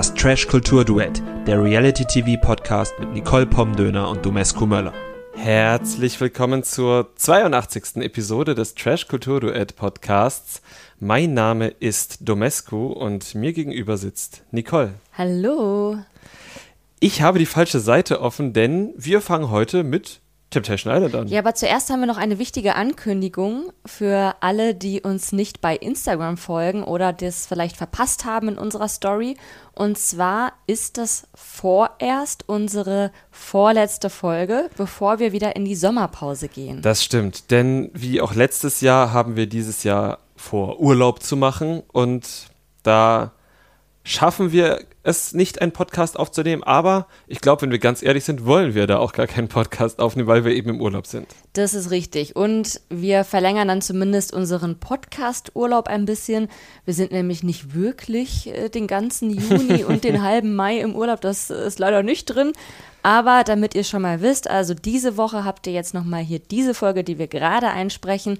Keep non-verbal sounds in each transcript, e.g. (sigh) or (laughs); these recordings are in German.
Das Trash Kultur Duett, der Reality TV Podcast mit Nicole Pomdöner und Domescu Möller. Herzlich willkommen zur 82. Episode des Trash Kultur Duett Podcasts. Mein Name ist Domescu und mir gegenüber sitzt Nicole. Hallo. Ich habe die falsche Seite offen, denn wir fangen heute mit Temptation Island an. Ja, aber zuerst haben wir noch eine wichtige Ankündigung für alle, die uns nicht bei Instagram folgen oder das vielleicht verpasst haben in unserer Story. Und zwar ist das vorerst unsere vorletzte Folge, bevor wir wieder in die Sommerpause gehen. Das stimmt, denn wie auch letztes Jahr haben wir dieses Jahr vor, Urlaub zu machen und da schaffen wir es nicht, einen Podcast aufzunehmen. Aber ich glaube, wenn wir ganz ehrlich sind, wollen wir da auch gar keinen Podcast aufnehmen, weil wir eben im Urlaub sind. Das ist richtig. Und wir verlängern dann zumindest unseren Podcast-Urlaub ein bisschen. Wir sind nämlich nicht wirklich äh, den ganzen Juni (laughs) und den halben Mai im Urlaub. Das ist leider nicht drin. Aber damit ihr schon mal wisst, also diese Woche habt ihr jetzt nochmal hier diese Folge, die wir gerade einsprechen.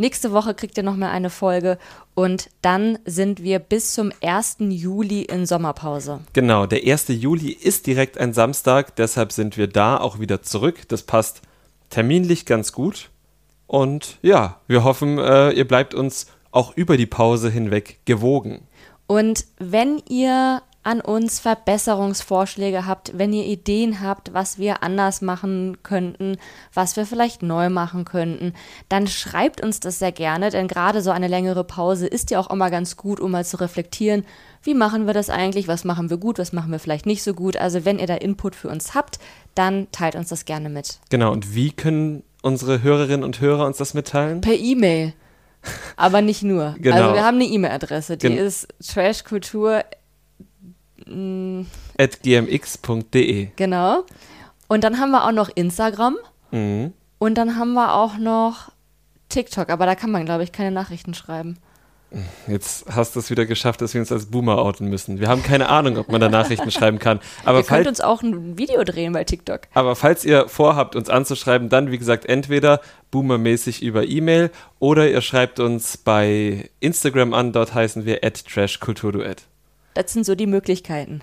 Nächste Woche kriegt ihr nochmal eine Folge und dann sind wir bis zum 1. Juli in Sommerpause. Genau, der 1. Juli ist direkt ein Samstag, deshalb sind wir da auch wieder zurück. Das passt terminlich ganz gut. Und ja, wir hoffen, äh, ihr bleibt uns auch über die Pause hinweg gewogen. Und wenn ihr an uns Verbesserungsvorschläge habt, wenn ihr Ideen habt, was wir anders machen könnten, was wir vielleicht neu machen könnten, dann schreibt uns das sehr gerne, denn gerade so eine längere Pause ist ja auch immer ganz gut, um mal zu reflektieren, wie machen wir das eigentlich, was machen wir gut, was machen wir vielleicht nicht so gut. Also wenn ihr da Input für uns habt, dann teilt uns das gerne mit. Genau, und wie können unsere Hörerinnen und Hörer uns das mitteilen? Per E-Mail. Aber nicht nur. (laughs) Genau. Also wir haben eine E-Mail-Adresse, die Gen ist trashkultur gmx.de. Genau. Und dann haben wir auch noch Instagram. Mhm. Und dann haben wir auch noch TikTok. Aber da kann man, glaube ich, keine Nachrichten schreiben. Jetzt hast du es wieder geschafft, dass wir uns als Boomer outen müssen. Wir haben keine Ahnung, ob man da Nachrichten schreiben kann. Aber Ihr könnt falls, uns auch ein Video drehen bei TikTok. aber falls ihr vorhabt, uns anzuschreiben, dann, wie gesagt, entweder boomermäßig über E-Mail oder ihr schreibt uns bei Instagram an. Dort heißen wir trashkulturduett. Das sind so die Möglichkeiten.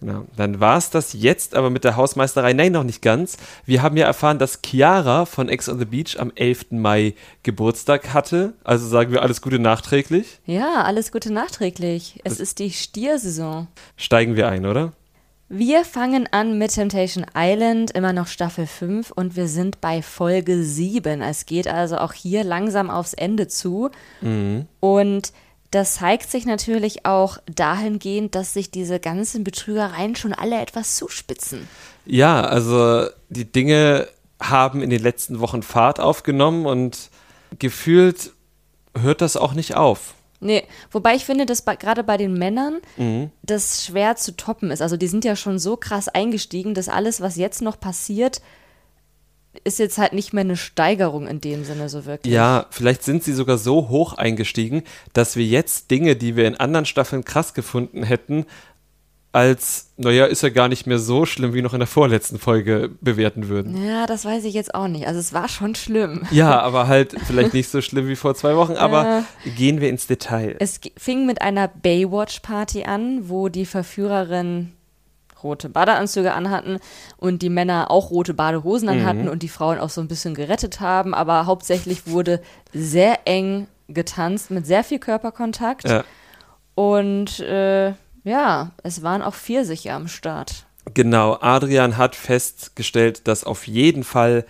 Genau. Dann war es das jetzt aber mit der Hausmeisterei. Nein, noch nicht ganz. Wir haben ja erfahren, dass Chiara von Ex on the Beach am 11. Mai Geburtstag hatte. Also sagen wir alles Gute nachträglich. Ja, alles Gute nachträglich. Es ist die Stiersaison. Steigen wir ein, oder? Wir fangen an mit Temptation Island, immer noch Staffel 5 und wir sind bei Folge 7. Es geht also auch hier langsam aufs Ende zu. Und das zeigt sich natürlich auch dahingehend, dass sich diese ganzen Betrügereien schon alle etwas zuspitzen. Ja, also die Dinge haben in den letzten Wochen Fahrt aufgenommen und gefühlt hört das auch nicht auf. Nee, wobei ich finde, dass bei, gerade bei den Männern das schwer zu toppen ist. Also die sind ja schon so krass eingestiegen, dass alles, was jetzt noch passiert, ist jetzt halt nicht mehr eine Steigerung in dem Sinne so wirklich. Ja, vielleicht sind sie sogar so hoch eingestiegen, dass wir jetzt Dinge, die wir in anderen Staffeln krass gefunden hätten, als, naja, ist ja gar nicht mehr so schlimm wie noch in der vorletzten Folge bewerten würden. Ja, das weiß ich jetzt auch nicht. Also es war schon schlimm. Ja, aber halt vielleicht nicht so schlimm wie vor zwei Wochen, (laughs) aber gehen wir ins Detail. Es fing mit einer Baywatch-Party an, wo die Verführerin rote Badeanzüge anhatten und die Männer auch rote Badehosen anhatten und die Frauen auch so ein bisschen gerettet haben. Aber hauptsächlich wurde sehr eng getanzt mit sehr viel Körperkontakt. Ja. Und äh, ja, es waren auch Pfirsiche am Start. Genau, Adrian hat festgestellt, dass auf jeden Fall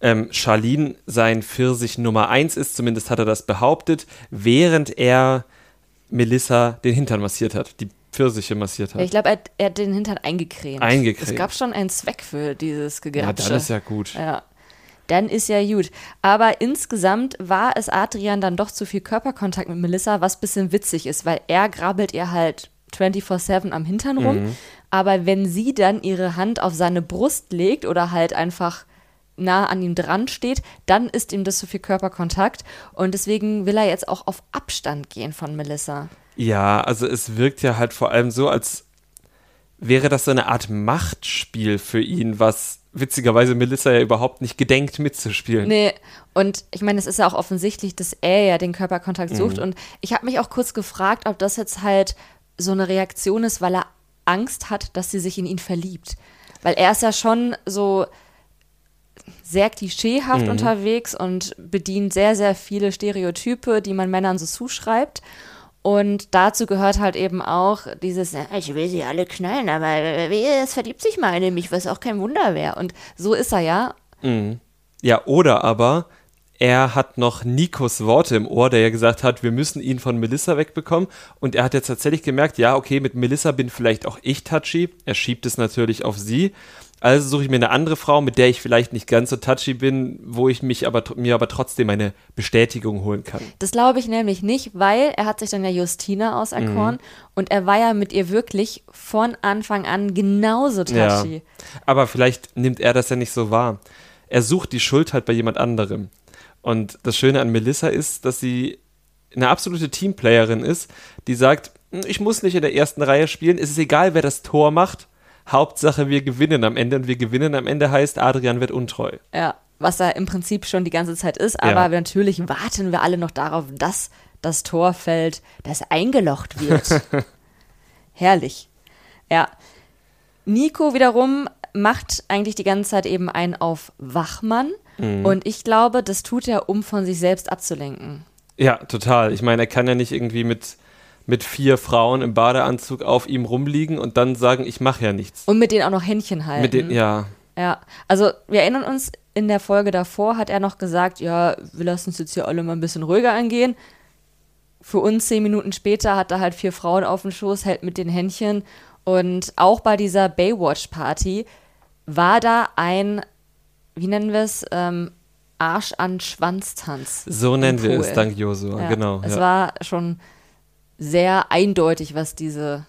ähm, Charlene sein Pfirsich Nummer eins ist, zumindest hat er das behauptet, während er Melissa den Hintern massiert hat, die Pfirsiche massiert Ja, ich hat. glaube, er, hat- er hat den Hintern eingecremt. Eingecremt. Es gab schon einen Zweck für dieses Ja, Gegrapsche. dann ist ja gut. Ja. Dann ist ja gut. Aber insgesamt war es Adrian dann doch zu viel Körperkontakt mit Melissa, was ein bisschen witzig ist, weil er grabbelt ihr halt 24-7 am Hintern rum. Aber wenn sie dann ihre Hand auf seine Brust legt oder halt einfach nah an ihm dran steht, dann ist ihm das zu viel Körperkontakt. Und deswegen will er jetzt auch auf Abstand gehen von Melissa. Ja, also es wirkt ja halt vor allem so, als wäre das so eine Art Machtspiel für ihn, was witzigerweise Melissa ja überhaupt nicht gedenkt mitzuspielen. Nee, und ich meine, es ist ja auch offensichtlich, dass er ja den Körperkontakt sucht. Und ich habe mich auch kurz gefragt, ob das jetzt halt so eine Reaktion ist, weil er Angst hat, dass sie sich in ihn verliebt. Weil er ist ja schon so sehr klischeehaft Mhm. unterwegs und bedient sehr, sehr viele Stereotype, die man Männern so zuschreibt. Und dazu gehört halt eben auch dieses, "Ja, ich will sie alle knallen, aber es verliebt sich mal in mich, was auch kein Wunder wäre. Und so ist er ja. Ja, oder aber er hat noch Nikos Worte im Ohr, der ja gesagt hat, wir müssen ihn von Melissa wegbekommen. Und er hat jetzt tatsächlich gemerkt, ja, okay, mit Melissa bin vielleicht auch ich touchy. Er schiebt es natürlich auf sie. Also suche ich mir eine andere Frau, mit der ich vielleicht nicht ganz so touchy bin, wo ich mich aber mir aber trotzdem eine Bestätigung holen kann. Das glaube ich nämlich nicht, weil er hat sich dann ja Justina auserkoren und er war ja mit ihr wirklich von Anfang an genauso touchy. Aber vielleicht nimmt er das ja nicht so wahr. Er sucht die Schuld halt bei jemand anderem. Und das Schöne an Melissa ist, dass sie eine absolute Teamplayerin ist, die sagt, "Hm, ich muss nicht in der ersten Reihe spielen, es ist egal, wer das Tor macht. Hauptsache, wir gewinnen am Ende und wir gewinnen am Ende heißt, Adrian wird untreu. Ja, was er im Prinzip schon die ganze Zeit ist, aber Ja. natürlich warten wir alle noch darauf, dass das Tor fällt, das eingelocht wird. (laughs) Herrlich. Ja. Nico wiederum macht eigentlich die ganze Zeit eben einen auf Wachmann und ich glaube, das tut er, um von sich selbst abzulenken. Ja, total. Ich meine, er kann ja nicht irgendwie mit, mit vier Frauen im Badeanzug auf ihm rumliegen und dann sagen, ich mache ja nichts. Und mit denen auch noch Händchen halten. Mit den, ja, Ja, also wir erinnern uns, in der Folge davor hat er noch gesagt, ja, wir lassen uns jetzt hier alle mal ein bisschen ruhiger angehen. Für uns zehn Minuten später hat er halt vier Frauen auf dem Schoß, hält mit den Händchen. Und auch bei dieser Baywatch-Party war da ein, wie nennen wir es, ähm, Arsch an Schwanztanz. so nennen wir es, dank Josua, Ja, genau. Es ja. war schon sehr eindeutig, was diese,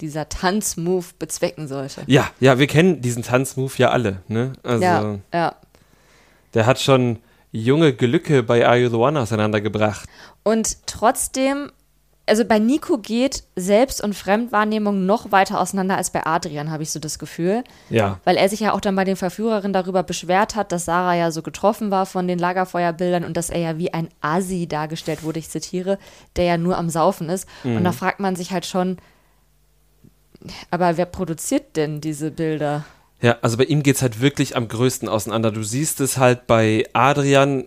dieser Tanzmove bezwecken sollte. Ja, ja, wir kennen diesen Tanzmove ja alle, ne? Also, ja, ja. der hat schon junge Glücke bei Are You the One auseinandergebracht. Und trotzdem, also bei Nico geht Selbst- und Fremdwahrnehmung noch weiter auseinander als bei Adrian, habe ich so das Gefühl. Ja, Weil er sich ja auch dann bei den Verführerinnen darüber beschwert hat, dass Sarah ja so getroffen war von den Lagerfeuerbildern und dass er ja wie ein Asi dargestellt wurde, ich zitiere, der ja nur am Saufen ist. Und da fragt man sich halt schon, aber wer produziert denn diese Bilder? ja, also bei ihm geht's halt wirklich am größten auseinander. Du siehst es halt bei Adrian,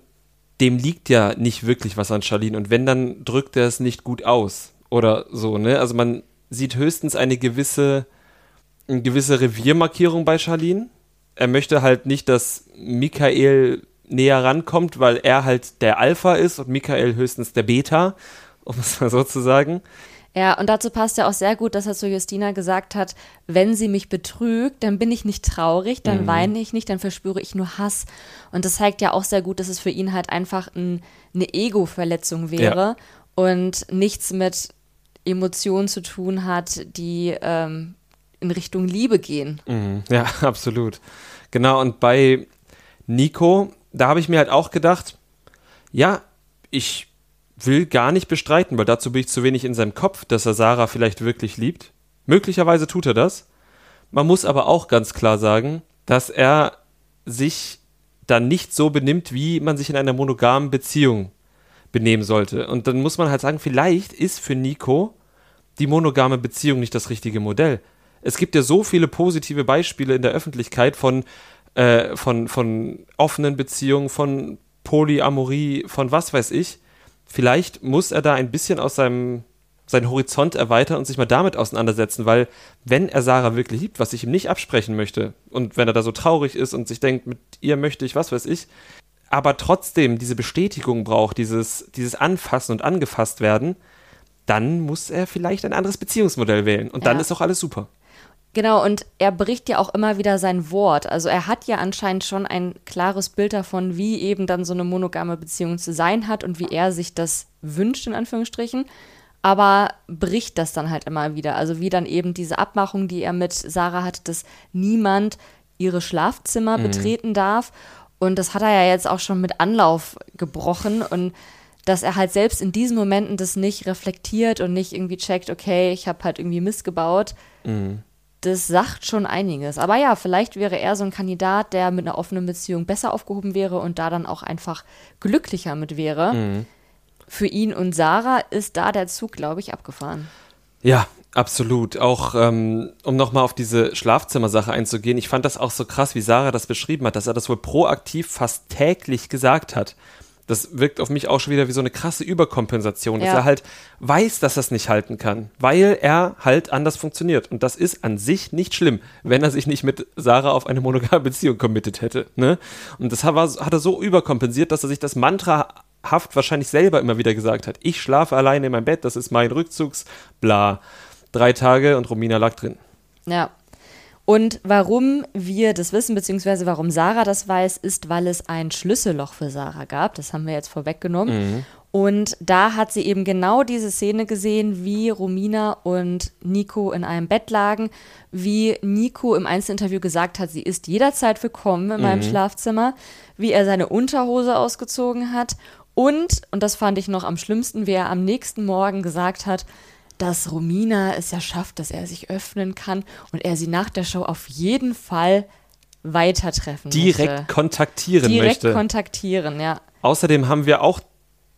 dem liegt ja nicht wirklich was an Charlene und wenn, dann drückt er es nicht gut aus oder so, ne? Also man sieht höchstens eine gewisse, eine gewisse Reviermarkierung bei Charlene. Er möchte halt nicht, dass Michael näher rankommt, weil er halt der Alpha ist und Michael höchstens der Beta, um es mal so zu sagen. Ja, und dazu passt ja auch sehr gut, dass er zu Justina gesagt hat, wenn sie mich betrügt, dann bin ich nicht traurig, dann weine ich nicht, dann verspüre ich nur Hass. Und das zeigt ja auch sehr gut, dass es für ihn halt einfach ein, eine Ego-Verletzung wäre und nichts mit Emotionen zu tun hat, die ähm, in Richtung Liebe gehen. Mhm. (laughs) Ja, absolut. Genau, und bei Nico, da habe ich mir halt auch gedacht, ja, ich will gar nicht bestreiten, weil dazu bin ich zu wenig in seinem Kopf, dass er Sarah vielleicht wirklich liebt. Möglicherweise tut er das. Man muss aber auch ganz klar sagen, dass er sich dann nicht so benimmt, wie man sich in einer monogamen Beziehung benehmen sollte. Und dann muss man halt sagen, vielleicht ist für Nico die monogame Beziehung nicht das richtige Modell. Es gibt ja so viele positive Beispiele in der Öffentlichkeit von, äh, von, von offenen Beziehungen, von Polyamorie, von was weiß ich. Vielleicht muss er da ein bisschen aus seinem seinen Horizont erweitern und sich mal damit auseinandersetzen, weil wenn er Sarah wirklich liebt, was ich ihm nicht absprechen möchte, und wenn er da so traurig ist und sich denkt, mit ihr möchte ich, was weiß ich, aber trotzdem diese Bestätigung braucht, dieses, dieses Anfassen und angefasst werden, dann muss er vielleicht ein anderes Beziehungsmodell wählen. Und dann Ja. ist auch alles super. Genau, und er bricht ja auch immer wieder sein Wort. Also er hat ja anscheinend schon ein klares Bild davon, wie eben dann so eine monogame Beziehung zu sein hat und wie er sich das wünscht, in Anführungsstrichen. Aber bricht das dann halt immer wieder. Also wie dann eben diese Abmachung, die er mit Sarah hat, dass niemand ihre Schlafzimmer betreten darf. Und das hat er ja jetzt auch schon mit Anlauf gebrochen. Und dass er halt selbst in diesen Momenten das nicht reflektiert und nicht irgendwie checkt, okay, ich habe halt irgendwie Mist gebaut das sagt schon einiges. Aber ja, vielleicht wäre er so ein Kandidat, der mit einer offenen Beziehung besser aufgehoben wäre und da dann auch einfach glücklicher mit wäre. Für ihn und Sarah ist da der Zug, glaube ich, abgefahren. Ja, Absolut. Auch ähm, um nochmal auf diese Schlafzimmersache einzugehen, ich fand das auch so krass, wie Sarah das beschrieben hat, dass er das wohl proaktiv fast täglich gesagt hat. Das wirkt auf mich auch schon wieder wie so eine krasse Überkompensation, dass Ja. er halt weiß, dass er es nicht halten kann, weil er halt anders funktioniert. Und das ist an sich nicht schlimm, wenn er sich nicht mit Sarah auf eine monogame Beziehung committed hätte. Ne? Und das hat er so überkompensiert, dass er sich das mantrahaft wahrscheinlich selber immer wieder gesagt hat. Ich schlafe alleine in meinem Bett, das ist mein Rückzugs, bla. Drei Tage und Romina lag drin. Ja. Und warum wir das wissen, beziehungsweise warum Sarah das weiß, ist, weil es ein Schlüsselloch für Sarah gab. Das haben wir jetzt vorweggenommen. Und da hat sie eben genau diese Szene gesehen, wie Romina und Nico in einem Bett lagen, wie Nico im Einzelinterview gesagt hat, sie ist jederzeit willkommen in meinem Schlafzimmer, wie er seine Unterhose ausgezogen hat und, und das fand ich noch am schlimmsten, wie er am nächsten Morgen gesagt hat, dass Romina es ja schafft, dass er sich öffnen kann und er sie nach der Show auf jeden Fall weiter treffen Direkt möchte. kontaktieren Direkt möchte. kontaktieren, ja. Außerdem haben wir auch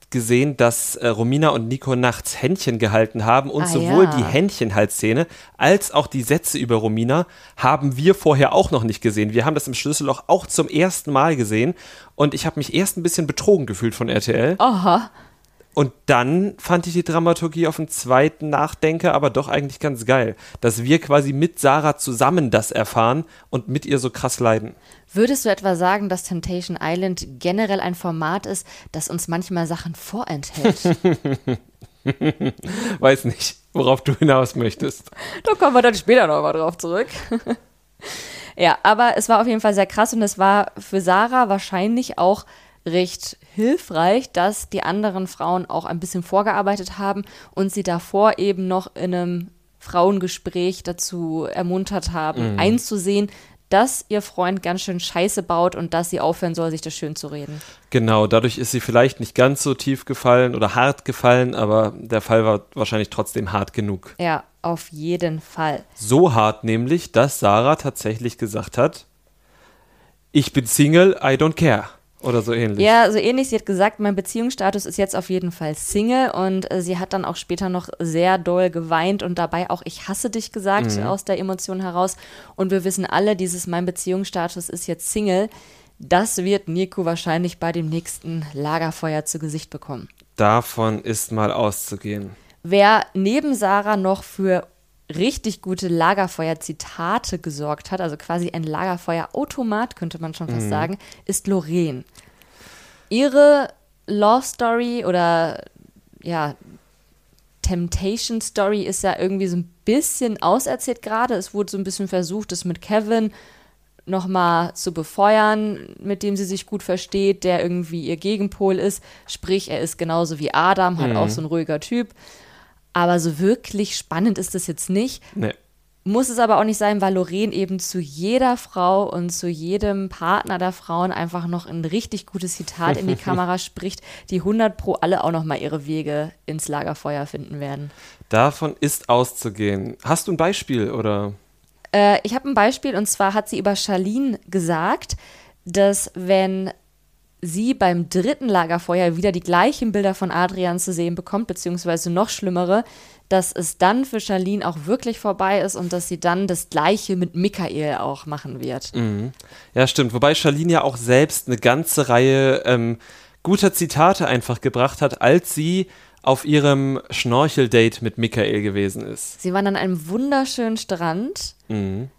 gesehen, dass äh, Romina und Nico nachts Händchen gehalten haben und Ah, sowohl ja. die Händchenhaltszene als auch die Sätze über Romina haben wir vorher auch noch nicht gesehen. Wir haben das im Schlüsselloch auch zum ersten Mal gesehen und ich habe mich erst ein bisschen betrogen gefühlt von RTL Aha. Und dann fand ich die Dramaturgie auf den zweiten Nachdenker aber doch eigentlich ganz geil, dass wir quasi mit Sarah zusammen das erfahren und mit ihr so krass leiden. Würdest du etwa sagen, dass Temptation Island generell ein Format ist, das uns manchmal Sachen vorenthält? (laughs) Weiß nicht, worauf du hinaus möchtest. da kommen wir dann später nochmal drauf zurück. (laughs) ja, aber es war auf jeden Fall sehr krass und es war für Sarah wahrscheinlich auch recht hilfreich, dass die anderen Frauen auch ein bisschen vorgearbeitet haben und sie davor eben noch in einem Frauengespräch dazu ermuntert haben, einzusehen, dass ihr Freund ganz schön Scheiße baut und dass sie aufhören soll, sich das schön zu reden. Genau, dadurch ist sie vielleicht nicht ganz so tief gefallen oder hart gefallen, aber der Fall war wahrscheinlich trotzdem hart genug. Ja, auf jeden Fall. So hart nämlich, dass Sarah tatsächlich gesagt hat, ich bin Single, I don't care. Oder so ähnlich. Ja, so ähnlich. Sie hat gesagt, mein Beziehungsstatus ist jetzt auf jeden Fall Single und äh, sie hat dann auch später noch sehr doll geweint und dabei auch ich hasse dich gesagt aus der Emotion heraus. Und wir wissen alle, dieses mein Beziehungsstatus ist jetzt Single. Das wird Nico wahrscheinlich bei dem nächsten Lagerfeuer zu Gesicht bekommen. Davon ist mal auszugehen. Wer neben Sarah noch für richtig gute Lagerfeuer-Zitate gesorgt hat, also quasi ein Lagerfeuer-Automat, könnte man schon fast sagen, ist Lorraine. Ihre Love Story oder ja, Temptation Story ist ja irgendwie so ein bisschen auserzählt gerade. Es wurde so ein bisschen versucht, es mit Kevin nochmal zu befeuern, mit dem sie sich gut versteht, der irgendwie ihr Gegenpol ist. Sprich, er ist genauso wie Adam, halt auch so ein ruhiger Typ. Aber so wirklich spannend ist es jetzt nicht. Nee. Muss es aber auch nicht sein, weil Lorraine eben zu jeder Frau und zu jedem Partner der Frauen einfach noch ein richtig gutes Zitat in die (laughs) Kamera spricht, die 100 pro alle auch nochmal ihre Wege ins Lagerfeuer finden werden. Davon ist auszugehen. Hast du ein Beispiel oder? Äh, ich habe ein Beispiel und zwar hat sie über Charlene gesagt, dass wenn sie beim dritten Lagerfeuer wieder die gleichen Bilder von Adrian zu sehen bekommt, beziehungsweise noch schlimmere, dass es dann für Charlene auch wirklich vorbei ist und dass sie dann das gleiche mit Michael auch machen wird. Ja, stimmt. Wobei Charlene ja auch selbst eine ganze Reihe ähm, guter Zitate einfach gebracht hat, als sie auf ihrem Schnorcheldate mit Michael gewesen ist. Sie waren an einem wunderschönen Strand, Mhm.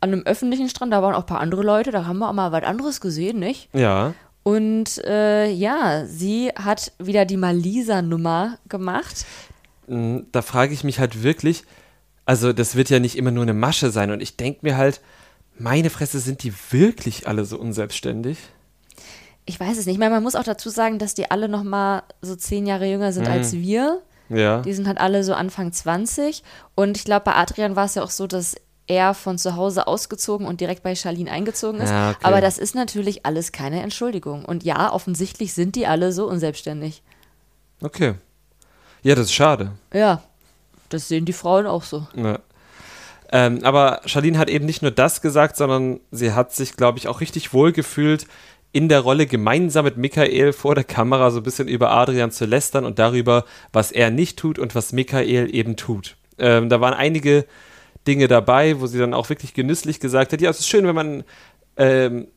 an einem öffentlichen Strand, da waren auch ein paar andere Leute, da haben wir auch mal was anderes gesehen, nicht? Ja. Und äh, ja, sie hat wieder die Malisa-Nummer gemacht. Mm, Da frage ich mich halt wirklich, also das wird ja nicht immer nur eine Masche sein und ich denke mir halt, meine Fresse, sind die wirklich alle so unselbstständig? Ich weiß es nicht. Ich meine, man muss auch dazu sagen, dass die alle noch mal so zehn Jahre jünger sind als wir. Ja. Die sind halt alle so Anfang 20. Und ich glaube, bei Adrian war es ja auch so, dass er von zu Hause ausgezogen und direkt bei Charlene eingezogen ist. Ja, okay. Aber das ist natürlich alles keine Entschuldigung. Und ja, offensichtlich sind die alle so unselbstständig. Okay. Ja, das ist schade. Ja, das sehen die Frauen auch so. Ja. Ähm, aber Charlene hat eben nicht nur das gesagt, sondern sie hat sich, glaube ich, auch richtig wohl gefühlt, in der Rolle gemeinsam mit Michael vor der Kamera so ein bisschen über Adrian zu lästern und darüber, was er nicht tut und was Michael eben tut. Ähm, da waren einige Dinge dabei, wo sie dann auch wirklich genüsslich gesagt hat, ja, es ist schön, wenn man ähm,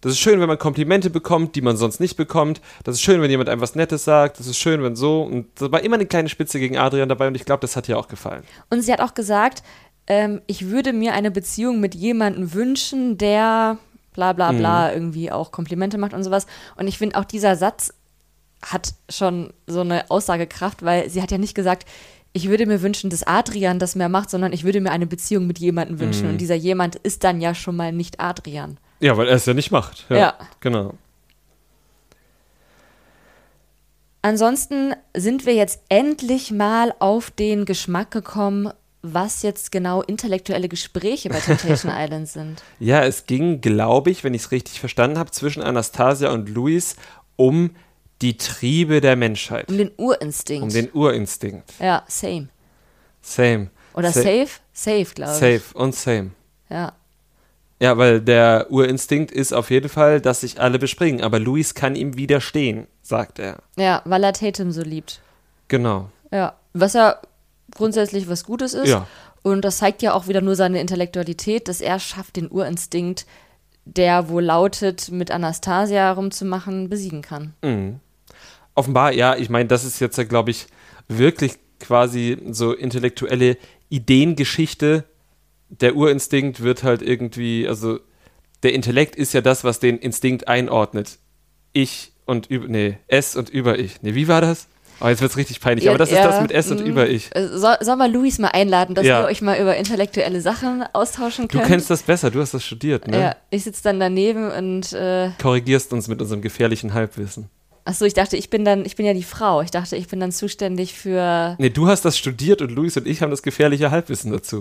das ist schön, wenn man Komplimente bekommt, die man sonst nicht bekommt. Das ist schön, wenn jemand einem was Nettes sagt. Das ist schön, wenn so. Und da war immer eine kleine Spitze gegen Adrian dabei und ich glaube, das hat ihr auch gefallen. Und sie hat auch gesagt, ähm, ich würde mir eine Beziehung mit jemandem wünschen, der bla bla bla irgendwie auch Komplimente macht und sowas. Und ich finde auch dieser Satz hat schon so eine Aussagekraft, weil sie hat ja nicht gesagt, ich würde mir wünschen, dass Adrian das mehr macht, sondern ich würde mir eine Beziehung mit jemandem wünschen. Und dieser jemand ist dann ja schon mal nicht Adrian. Ja, weil er es ja nicht macht. Ja. Genau. Ansonsten sind wir jetzt endlich mal auf den Geschmack gekommen, was jetzt genau intellektuelle Gespräche bei Temptation (laughs) Island sind. Ja, es ging, glaube ich, wenn ich es richtig verstanden habe, zwischen Anastasia und Luis um die Triebe der Menschheit. Um den Urinstinkt. Um den Urinstinkt. ja, same. Same. Oder Sa- safe? Safe, glaube ich. Safe und same. Ja. Ja, weil der Urinstinkt ist auf jeden Fall, dass sich alle bespringen. Aber Luis kann ihm widerstehen, sagt er. ja, weil er Tatum so liebt. Genau. Ja. Was ja grundsätzlich was Gutes ist. Ja. Und das zeigt ja auch wieder nur seine Intellektualität, dass er schafft, den Urinstinkt, der wohl lautet, mit Anastasia rumzumachen, besiegen kann. Offenbar, ja, ich meine, das ist jetzt, glaube ich, wirklich quasi so intellektuelle Ideengeschichte. Der Urinstinkt wird halt irgendwie, also der Intellekt ist ja das, was den Instinkt einordnet. Ich und über, nee, es und über ich. Nee, wie war das? Oh, jetzt wird's richtig peinlich, Ja, aber das ist ja, das mit es und mm. über ich. Äh, Soll, soll mal Luis mal einladen, dass Ja. ihr euch mal über intellektuelle Sachen austauschen Du könnt? kennst das besser, du hast das studiert, ne? Ja, ich sitze dann daneben und äh, Korrigierst uns mit unserem gefährlichen Halbwissen. Achso, ich dachte, ich bin dann, ich bin ja die Frau. Ich dachte, ich bin dann zuständig für. Nee, du hast das studiert und Luis und ich haben das gefährliche Halbwissen dazu.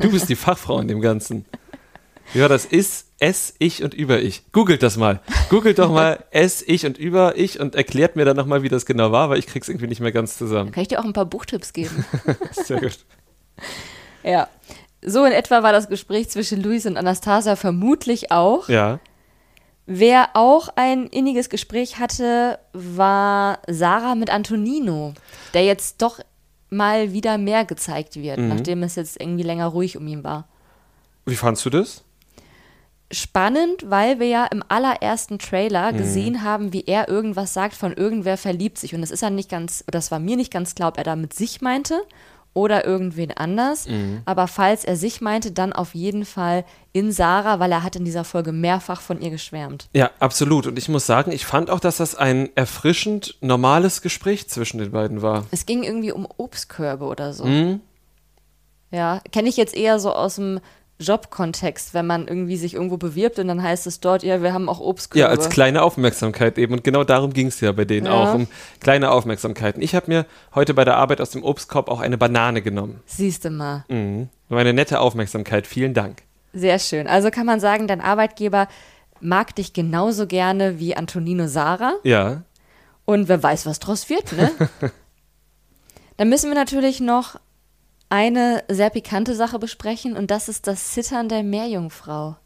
du bist die Fachfrau in dem Ganzen. Ja, das ist es, ich und über ich. Googelt das mal. Googelt doch mal (laughs) es, ich und über ich und erklärt mir dann nochmal, wie das genau war, weil ich krieg's irgendwie nicht mehr ganz zusammen. Kann ich dir auch ein paar Buchtipps geben? (laughs) Sehr gut. ja. So in etwa war das Gespräch zwischen Luis und Anastasia vermutlich auch. Ja. Wer auch ein inniges Gespräch hatte, war Sarah mit Antonino, der jetzt doch mal wieder mehr gezeigt wird, Mhm. nachdem es jetzt irgendwie länger ruhig um ihn war. Wie fandst du das? Spannend, weil wir ja im allerersten Mhm. Trailer gesehen haben, wie er irgendwas sagt von irgendwer verliebt sich. Und das ist ja nicht ganz, das war mir nicht ganz klar, ob er damit sich meinte oder irgendwen anders. Mhm. Aber falls er sich meinte, dann auf jeden Fall in Sarah, weil er hat in dieser Folge mehrfach von ihr geschwärmt. Ja, absolut. Und ich muss sagen, ich fand auch, dass das ein erfrischend normales Gespräch zwischen den beiden war. Es ging irgendwie um Obstkörbe oder so. Mhm. Ja, kenne ich jetzt eher so aus dem Jobkontext, wenn man irgendwie sich irgendwo bewirbt und dann heißt es dort, ja, wir haben auch Obstkörbe. Ja, als kleine Aufmerksamkeit eben. Und genau darum ging es ja bei denen Ja. auch, um kleine Aufmerksamkeiten. Ich habe mir heute bei der Arbeit aus dem Obstkorb auch eine Banane genommen. Siehst du mal. Mhm. Nur eine nette Aufmerksamkeit. Vielen Dank. Sehr schön. Also kann man sagen, dein Arbeitgeber mag dich genauso gerne wie Antonino Sarah. Ja. Und wer weiß, was draus wird, ne? (laughs) Dann müssen wir natürlich noch eine sehr pikante Sache besprechen und das ist das Zittern der Meerjungfrau.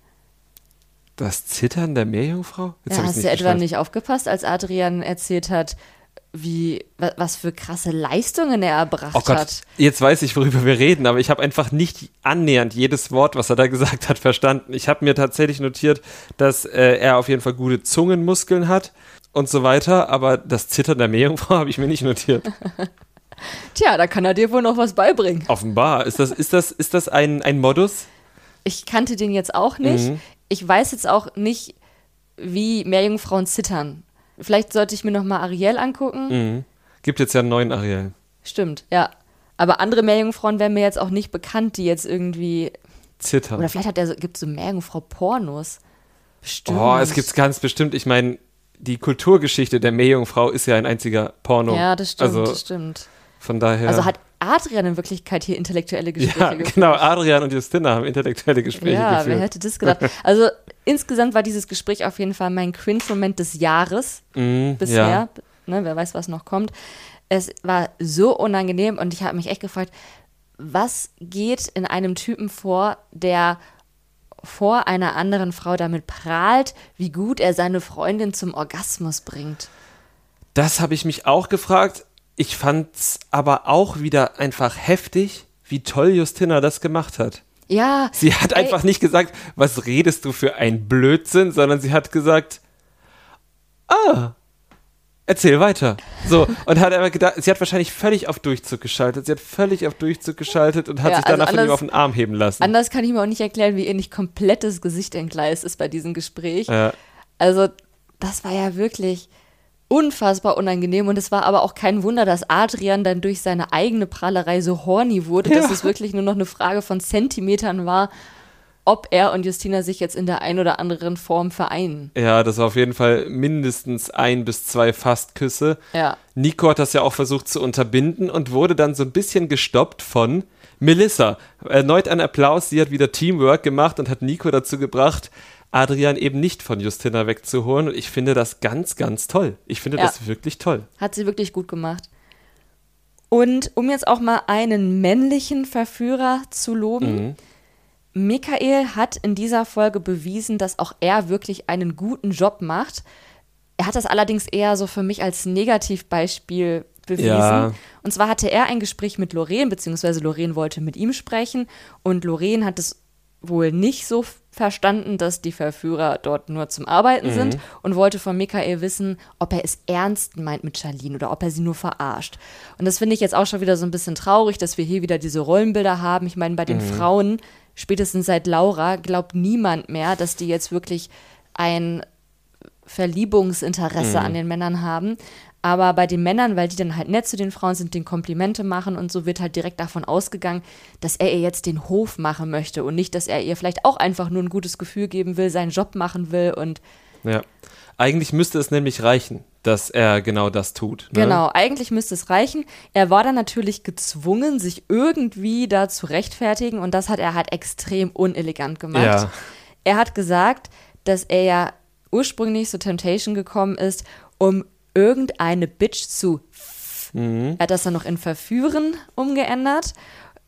Das Zittern der Meerjungfrau? Jetzt Ja, hast du etwa nicht aufgepasst, als Adrian erzählt hat, wie, wa- was für krasse Leistungen er erbracht Oh Gott, hat? jetzt weiß ich, worüber wir reden, aber ich habe einfach nicht annähernd jedes Wort, was er da (laughs) gesagt hat, verstanden. Ich habe mir tatsächlich notiert, dass äh, er auf jeden Fall gute Zungenmuskeln hat und so weiter, aber das Zittern der Meerjungfrau (laughs) habe ich mir nicht notiert. (laughs) Tja, da kann er dir wohl noch was beibringen. Offenbar. Ist das, ist das, ist das ein, ein Modus? Ich kannte den jetzt auch nicht. Mhm. Ich weiß jetzt auch nicht, wie Meerjungfrauen zittern. Vielleicht sollte ich mir noch mal Ariel angucken. Mhm. Gibt jetzt ja einen neuen Ariel. Stimmt, ja. Aber andere Meerjungfrauen wären mir jetzt auch nicht bekannt, die jetzt irgendwie. Zittern. Oder vielleicht hat er so, gibt es so Meerjungfrau-Pornos. Bestimmt. Oh, es gibt's ganz bestimmt. Ich meine, die Kulturgeschichte der Meerjungfrau ist ja ein einziger Porno. Ja, das stimmt, Also das stimmt. Von daher. Also hat Adrian in Wirklichkeit hier intellektuelle Gespräche ja, geführt. genau. Adrian und Justina haben intellektuelle Gespräche Ja, wer geführt. hätte das gedacht? (laughs) Also insgesamt war dieses Gespräch auf jeden Fall mein Cringe-Moment des Jahres Mhm, bisher. Ja. Ne, wer weiß, was noch kommt. Es war so unangenehm und ich habe mich echt gefragt, was geht in einem Typen vor, der vor einer anderen Frau damit prahlt, wie gut er seine Freundin zum Orgasmus bringt. Das habe ich mich auch gefragt. Ich fand's aber auch wieder einfach heftig, wie toll Justina das gemacht hat. Ja. Sie hat ey, einfach nicht gesagt, was redest du für ein Blödsinn, sondern sie hat gesagt, ah, erzähl weiter. So, und hat aber gedacht, sie hat wahrscheinlich völlig auf Durchzug geschaltet. Sie hat völlig auf Durchzug geschaltet und hat Ja, sich danach also von ihm anders- auf den Arm heben lassen. Anders kann ich mir auch nicht erklären, wie ihr nicht komplettes Gesicht entgleist ist bei diesem Gespräch. Ja. Also, das war ja wirklich unfassbar unangenehm und es war aber auch kein Wunder, dass Adrian dann durch seine eigene Prahlerei so horny wurde, dass Ja. es wirklich nur noch eine Frage von Zentimetern war, ob er und Justina sich jetzt in der ein oder anderen Form vereinen. Ja, das war auf jeden Fall mindestens ein bis zwei Fastküsse. Ja. Nico hat das ja auch versucht zu unterbinden und wurde dann so ein bisschen gestoppt von Melissa. Erneut ein Applaus, sie hat wieder Teamwork gemacht und hat Nico dazu gebracht, Adrian eben nicht von Justina wegzuholen. Und ich finde das ganz, ganz toll. Ich finde Ja. das wirklich toll. Hat sie wirklich gut gemacht. Und um jetzt auch mal einen männlichen Verführer zu loben, Michael hat in dieser Folge bewiesen, dass auch er wirklich einen guten Job macht. Er hat das allerdings eher so für mich als Negativbeispiel bewiesen. Ja. Und zwar hatte er ein Gespräch mit Lorraine, beziehungsweise Lorraine wollte mit ihm sprechen und Lorraine hat es wohl nicht so verstanden, dass die Verführer dort nur zum Arbeiten sind und wollte von Michael wissen, ob er es ernst meint mit Charlene oder ob er sie nur verarscht. Und das finde ich jetzt auch schon wieder so ein bisschen traurig, dass wir hier wieder diese Rollenbilder haben. Ich meine, bei den Frauen, spätestens seit Laura, glaubt niemand mehr, dass die jetzt wirklich ein Verliebungsinteresse an den Männern haben. Aber bei den Männern, weil die dann halt nett zu den Frauen sind, den Komplimente machen und so wird halt direkt davon ausgegangen, dass er ihr jetzt den Hof machen möchte und nicht, dass er ihr vielleicht auch einfach nur ein gutes Gefühl geben will, seinen Job machen will und Ja. Eigentlich müsste es nämlich reichen, dass er genau das tut. Ne? Genau, eigentlich müsste es reichen. Er war dann natürlich gezwungen, sich irgendwie da zu rechtfertigen und das hat er halt extrem unelegant gemacht. Ja. Er hat gesagt, dass er ja ursprünglich zu Temptation gekommen ist, um irgendeine Bitch zu. Er hat das dann noch in Verführen umgeändert,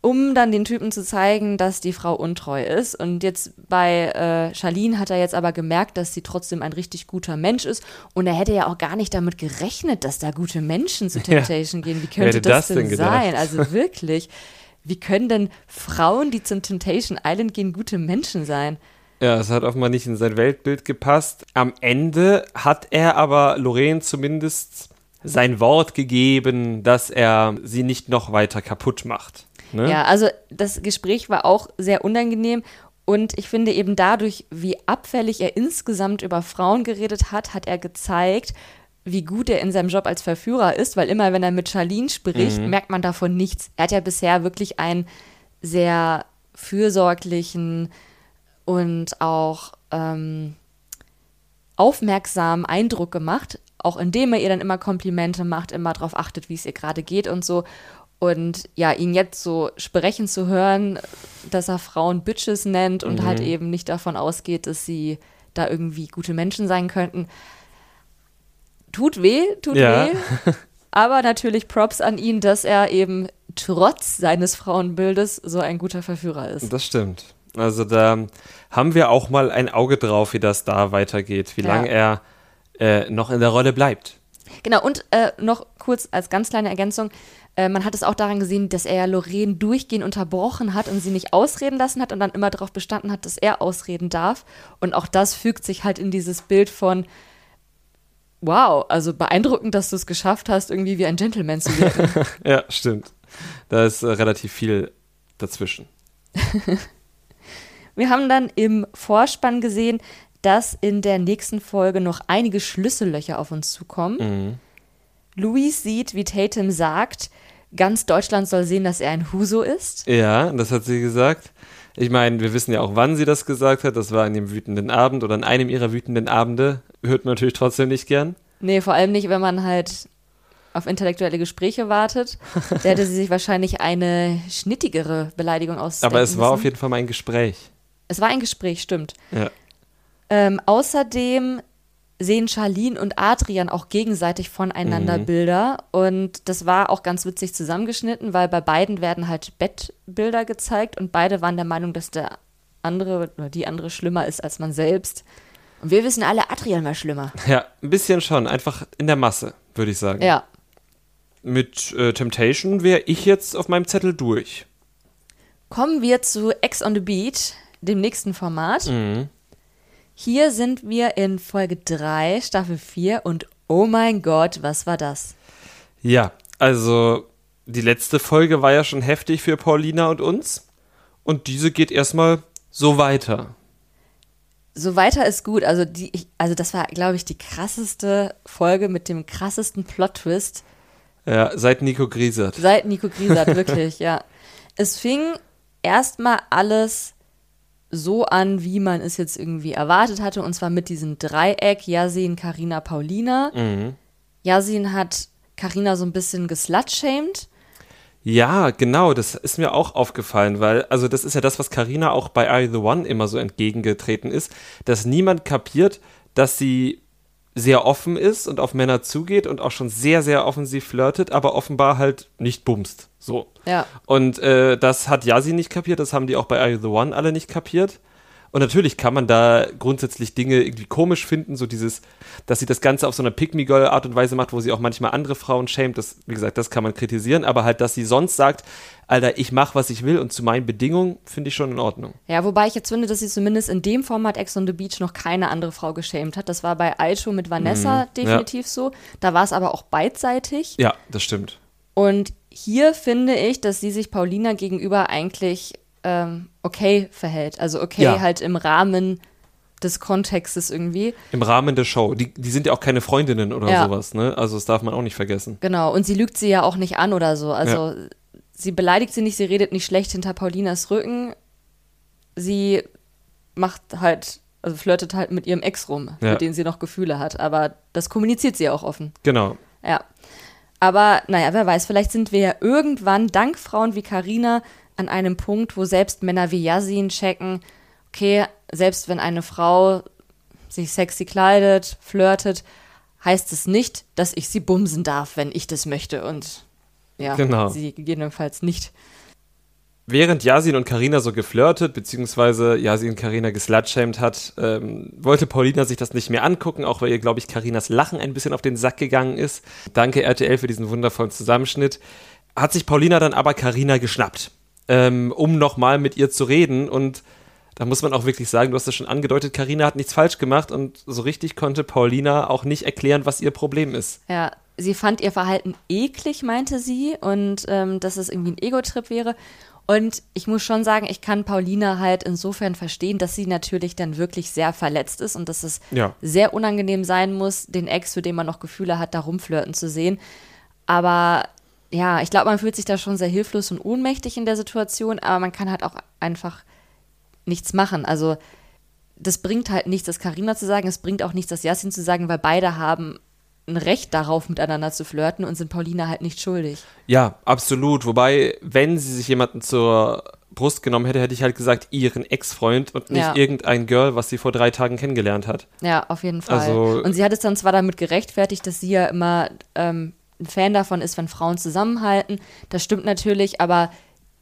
um dann den Typen zu zeigen, dass die Frau untreu ist. Und jetzt bei äh, Charlene hat er jetzt aber gemerkt, dass sie trotzdem ein richtig guter Mensch ist. Und er hätte ja auch gar nicht damit gerechnet, dass da gute Menschen zu Temptation gehen. Wie könnte das, das denn denn sein? Also wirklich. Wie können denn Frauen, die zum Temptation Island gehen, gute Menschen sein? Ja, es hat offenbar nicht in sein Weltbild gepasst. Am Ende hat er aber Lorraine zumindest sein Wort gegeben, dass er sie nicht noch weiter kaputt macht. Ne? Ja, also das Gespräch war auch sehr unangenehm und ich finde eben dadurch, wie abfällig er insgesamt über Frauen geredet hat, hat er gezeigt, wie gut er in seinem Job als Verführer ist, weil immer wenn er mit Charlene spricht, merkt man davon nichts. Er hat ja bisher wirklich einen sehr fürsorglichen und auch ähm, aufmerksamen Eindruck gemacht, auch indem er ihr dann immer Komplimente macht, immer darauf achtet, wie es ihr gerade geht und so. Und ja, ihn jetzt so sprechen zu hören, dass er Frauen Bitches nennt und halt eben nicht davon ausgeht, dass sie da irgendwie gute Menschen sein könnten, tut weh, tut Ja. weh. (laughs) Aber natürlich Props an ihn, dass er eben trotz seines Frauenbildes so ein guter Verführer ist. Das stimmt. Also da haben wir auch mal ein Auge drauf, wie das da weitergeht, wie Ja. lange er äh, noch in der Rolle bleibt. Genau, und äh, noch kurz als ganz kleine Ergänzung, äh, man hat es auch daran gesehen, dass er ja Lorraine durchgehend unterbrochen hat und sie nicht ausreden lassen hat und dann immer darauf bestanden hat, dass er ausreden darf. Und auch das fügt sich halt in dieses Bild von, wow, also beeindruckend, dass du es geschafft hast, irgendwie wie ein Gentleman zu wirken. (laughs) Ja, stimmt. Da ist äh, relativ viel dazwischen. (laughs) Wir haben dann im Vorspann gesehen, dass in der nächsten Folge noch einige Schlüssellöcher auf uns zukommen. Louis sieht, wie Tatum sagt, ganz Deutschland soll sehen, dass er ein Huso ist. Ja, das hat sie gesagt. Ich meine, wir wissen ja auch, wann sie das gesagt hat. Das war an dem wütenden Abend oder an einem ihrer wütenden Abende. Hört man natürlich trotzdem nicht gern. Nee, vor allem nicht, wenn man halt auf intellektuelle Gespräche wartet. Da hätte sie sich wahrscheinlich eine schnittigere Beleidigung aus. Aber es war auf jeden Fall mein Gespräch. Es war ein Gespräch, stimmt. Ja. Ähm, außerdem sehen Charlene und Adrian auch gegenseitig voneinander Mhm. Bilder und das war auch ganz witzig zusammengeschnitten, weil bei beiden werden halt Bettbilder gezeigt und beide waren der Meinung, dass der andere oder die andere schlimmer ist als man selbst. Und wir wissen alle, Adrian war schlimmer. Ja, ein bisschen schon. Einfach in der Masse, würde ich sagen. Ja. mit äh, Temptation wäre ich jetzt auf meinem Zettel durch. Kommen wir zu Ex on the Beach, dem nächsten Format. Mhm. Hier sind wir in Folge 3, Staffel 4 und oh mein Gott, was war das? Ja, also die letzte Folge war ja schon heftig für Paulina und uns. Und diese geht erstmal so weiter. So weiter ist gut. Also, die, also das war, glaube ich, die krasseste Folge mit dem krassesten Plot-Twist Ja, seit Nico Griesert. seit Nico Griesert, (laughs) wirklich, ja. Es fing erstmal alles so an, wie man es jetzt irgendwie erwartet hatte, und zwar mit diesem Dreieck Yasin, Karina, Paulina. Mhm. Yasin hat Karina so ein bisschen geslutshamed. Ja, genau, das ist mir auch aufgefallen, weil, also das ist ja das, was Karina auch bei You the One immer so entgegengetreten ist, dass niemand kapiert, dass sie sehr offen ist und auf Männer zugeht und auch schon sehr, sehr offensiv flirtet, aber offenbar halt nicht bumst. So. Ja. Und äh, das hat Yasi nicht kapiert, das haben die auch bei Are You the One alle nicht kapiert. Und natürlich kann man da grundsätzlich Dinge irgendwie komisch finden, so dieses, dass sie das Ganze auf so einer Pick-me-Girl-Art und Weise macht, wo sie auch manchmal andere Frauen schämt, das, wie gesagt, das kann man kritisieren, aber halt, dass sie sonst sagt, Alter, ich mach, was ich will und zu meinen Bedingungen, finde ich schon in Ordnung. Ja, wobei ich jetzt finde, dass sie zumindest in dem Format Ex on the Beach noch keine andere Frau geschämt hat. Das war bei Aisho mit Vanessa definitiv so. Da war es aber auch beidseitig. Ja, das stimmt. Und hier finde ich, dass sie sich Paulina gegenüber eigentlich ähm, okay verhält. Also okay Ja. halt im Rahmen des Kontextes irgendwie. Im Rahmen der Show. Die, die sind ja auch keine Freundinnen oder Ja. sowas, ne? Also das darf man auch nicht vergessen. Genau. Und sie lügt sie ja auch nicht an oder so. Also sie beleidigt sie nicht, sie redet nicht schlecht hinter Paulinas Rücken. Sie macht halt, also flirtet halt mit ihrem Ex rum, Ja. mit dem sie noch Gefühle hat. Aber das kommuniziert sie ja auch offen. Genau. Ja. Aber naja, wer weiß, vielleicht sind wir ja irgendwann dank Frauen wie Karina an einem Punkt, wo selbst Männer wie Yasin checken, okay, selbst wenn eine Frau sich sexy kleidet, flirtet, heißt es nicht, dass ich sie bumsen darf, wenn ich das möchte. Und ja, Genau. sie gegebenenfalls nicht. Während Yasin und Karina so geflirtet, beziehungsweise Yasin Karina geslutshamed hat, ähm, wollte Paulina sich das nicht mehr angucken, auch weil ihr, glaube ich, Karinas Lachen ein bisschen auf den Sack gegangen ist. Danke RTL für diesen wundervollen Zusammenschnitt. Hat sich Paulina dann aber Karina geschnappt, ähm, um nochmal mit ihr zu reden und da muss man auch wirklich sagen, du hast das schon angedeutet, Karina hat nichts falsch gemacht und so richtig konnte Paulina auch nicht erklären, was ihr Problem ist. Ja, sie fand ihr Verhalten eklig, meinte sie, und ähm, dass es irgendwie ein Ego-Trip wäre. Und ich muss schon sagen, ich kann Paulina halt insofern verstehen, dass sie natürlich dann wirklich sehr verletzt ist und dass es Ja. sehr unangenehm sein muss, den Ex, für den man noch Gefühle hat, da rumflirten zu sehen. Aber ja, ich glaube, man fühlt sich da schon sehr hilflos und ohnmächtig in der Situation, aber man kann halt auch einfach nichts machen. Also das bringt halt nichts, das Karina zu sagen, es bringt auch nichts, das Yasin zu sagen, weil beide haben ein Recht darauf, miteinander zu flirten und sind Paulina halt nicht schuldig. Ja, absolut. Wobei, wenn sie sich jemanden zur Brust genommen hätte, hätte ich halt gesagt, ihren Ex-Freund und nicht Ja. irgendein Girl, was sie vor drei Tagen kennengelernt hat. Ja, auf jeden Fall. Also- und sie hat es dann zwar damit gerechtfertigt, dass sie ja immer ähm, ein Fan davon ist, wenn Frauen zusammenhalten. Das stimmt natürlich, aber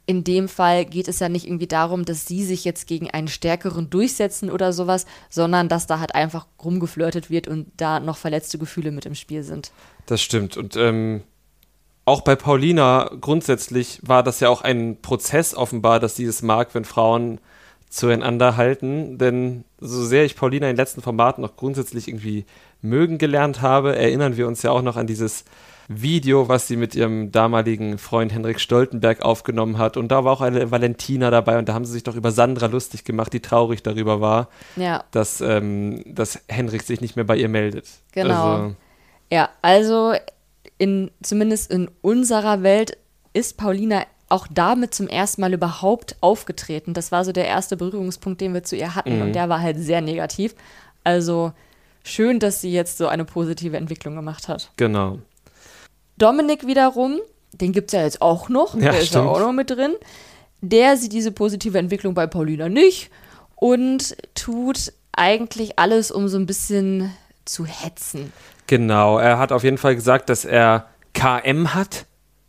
in dem Fall geht es ja nicht irgendwie darum, dass sie sich jetzt gegen einen Stärkeren durchsetzen oder sowas, sondern dass da halt einfach rumgeflirtet wird und da noch verletzte Gefühle mit im Spiel sind. Das stimmt. Und ähm, auch bei Paulina grundsätzlich war das ja auch ein Prozess offenbar, dass sie es mag, wenn Frauen zueinander halten. Denn so sehr ich Paulina in den letzten Formaten noch grundsätzlich irgendwie mögen gelernt habe, erinnern wir uns ja auch noch an dieses Video, was sie mit ihrem damaligen Freund Henrik Stoltenberg aufgenommen hat. Und da war auch eine Valentina dabei und da haben sie sich doch über Sandra lustig gemacht, die traurig darüber war, Ja, dass, ähm, dass Henrik sich nicht mehr bei ihr meldet. Genau. Also, Ja, also in, zumindest in unserer Welt ist Paulina auch damit zum ersten Mal überhaupt aufgetreten. Das war so der erste Berührungspunkt, den wir zu ihr hatten und der war halt sehr negativ. Also schön, dass sie jetzt so eine positive Entwicklung gemacht hat. genau. Dominik wiederum, den gibt es ja jetzt auch noch, Ja, der ist ja auch noch mit drin. Der sieht diese positive Entwicklung bei Paulina nicht und tut eigentlich alles, um so ein bisschen zu hetzen. Genau, er hat auf jeden Fall gesagt, dass er KM hat,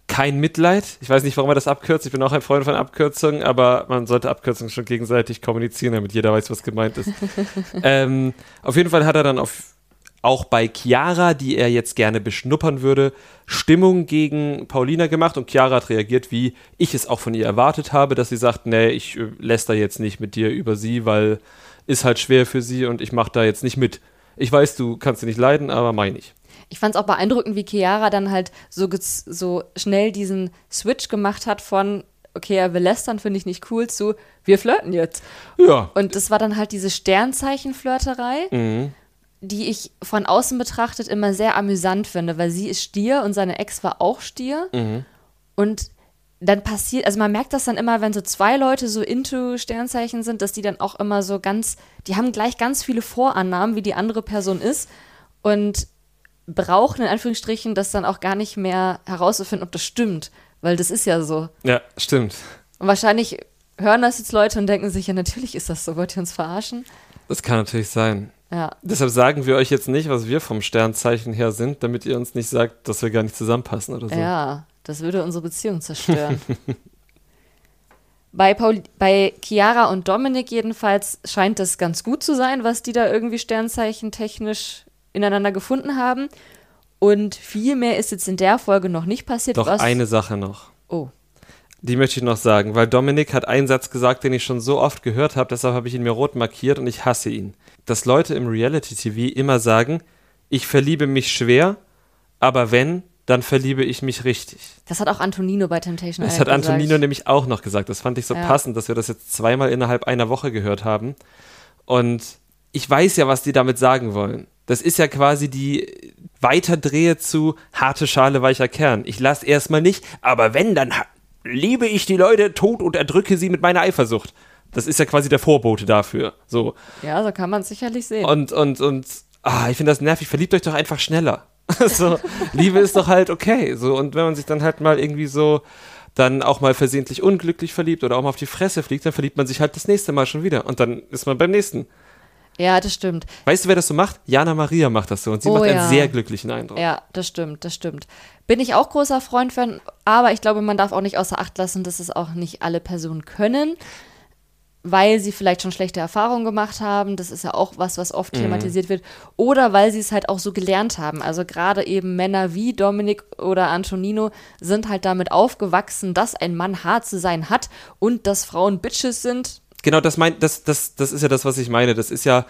kein Mitleid. Ich weiß nicht, warum er das abkürzt. Ich bin auch ein Freund von Abkürzungen, aber man sollte Abkürzungen schon gegenseitig kommunizieren, damit jeder weiß, was gemeint ist. (laughs) ähm, auf jeden Fall hat er dann auf auch bei Chiara, die er jetzt gerne beschnuppern würde, Stimmung gegen Paulina gemacht und Chiara hat reagiert, wie ich es auch von ihr erwartet habe, dass sie sagt, nee, ich äh, lässt da jetzt nicht mit dir über sie, weil ist halt schwer für sie und ich mache da jetzt nicht mit. Ich weiß, du kannst sie nicht leiden, aber meine ich. Ich fand es auch beeindruckend, wie Chiara dann halt so, so schnell diesen Switch gemacht hat von okay, er will lästern, finde ich nicht cool, zu wir flirten jetzt. Ja. Und das war dann halt diese Sternzeichen-Flirterei. Mhm die ich von außen betrachtet immer sehr amüsant finde, weil sie ist Stier und seine Ex war auch Stier. Mhm. Und dann passiert, also man merkt das dann immer, wenn so zwei Leute so into Sternzeichen sind, dass die dann auch immer so ganz, die haben gleich ganz viele Vorannahmen, wie die andere Person ist und brauchen in Anführungsstrichen das dann auch gar nicht mehr herauszufinden, ob das stimmt, weil das ist ja so. Ja, stimmt. Und wahrscheinlich hören das jetzt Leute und denken sich, ja, natürlich ist das so, wollt ihr uns verarschen? Das kann natürlich sein. Ja. Deshalb sagen wir euch jetzt nicht, was wir vom Sternzeichen her sind, damit ihr uns nicht sagt, dass wir gar nicht zusammenpassen oder so. Ja, das würde unsere Beziehung zerstören. bei, Paul, bei Chiara und Dominik jedenfalls scheint das ganz gut zu sein, was die da irgendwie Sternzeichen technisch ineinander gefunden haben. Und viel mehr ist jetzt in der Folge noch nicht passiert. Doch eine Sache noch. Oh. Die möchte ich noch sagen, weil Dominik hat einen Satz gesagt, den ich schon so oft gehört habe, deshalb habe ich ihn mir rot markiert und ich hasse ihn. Dass Leute im Reality-TV immer sagen, ich verliebe mich schwer, aber wenn, dann verliebe ich mich richtig. Das hat auch Antonino bei Temptation Das hat Antonino gesagt. nämlich auch noch gesagt. Das fand ich so Ja. passend, dass wir das jetzt zweimal innerhalb einer Woche gehört haben. Und ich weiß ja, was die damit sagen wollen. Das ist ja quasi die Weiterdrehe zu harte Schale, weicher Kern. Ich lasse erstmal nicht, aber wenn, dann liebe ich die Leute tot und erdrücke sie mit meiner Eifersucht. Das ist ja quasi der Vorbote dafür. So. Ja, so kann man es sicherlich sehen. Und, und, und, ah, ich finde das nervig. Verliebt euch doch einfach schneller. (laughs) so, Liebe ist doch halt okay. So, und wenn man sich dann halt mal irgendwie so dann auch mal versehentlich unglücklich verliebt oder auch mal auf die Fresse fliegt, dann verliebt man sich halt das nächste Mal schon wieder. Und dann ist man beim nächsten. ja, das stimmt. Weißt du, wer das so macht? Jana Maria macht das so. Und sie Oh macht einen ja. sehr glücklichen Eindruck. Ja, das stimmt, das stimmt. Bin ich auch großer Freund von, aber ich glaube, man darf auch nicht außer Acht lassen, dass es auch nicht alle Personen können, weil sie vielleicht schon schlechte Erfahrungen gemacht haben. Das ist ja auch was, was oft thematisiert wird. Oder weil sie es halt auch so gelernt haben. Also gerade eben Männer wie Dominik oder Antonino sind halt damit aufgewachsen, dass ein Mann hart zu sein hat und dass Frauen Bitches sind. Genau, das, mein, das, das, das ist ja das, was ich meine. Das ist ja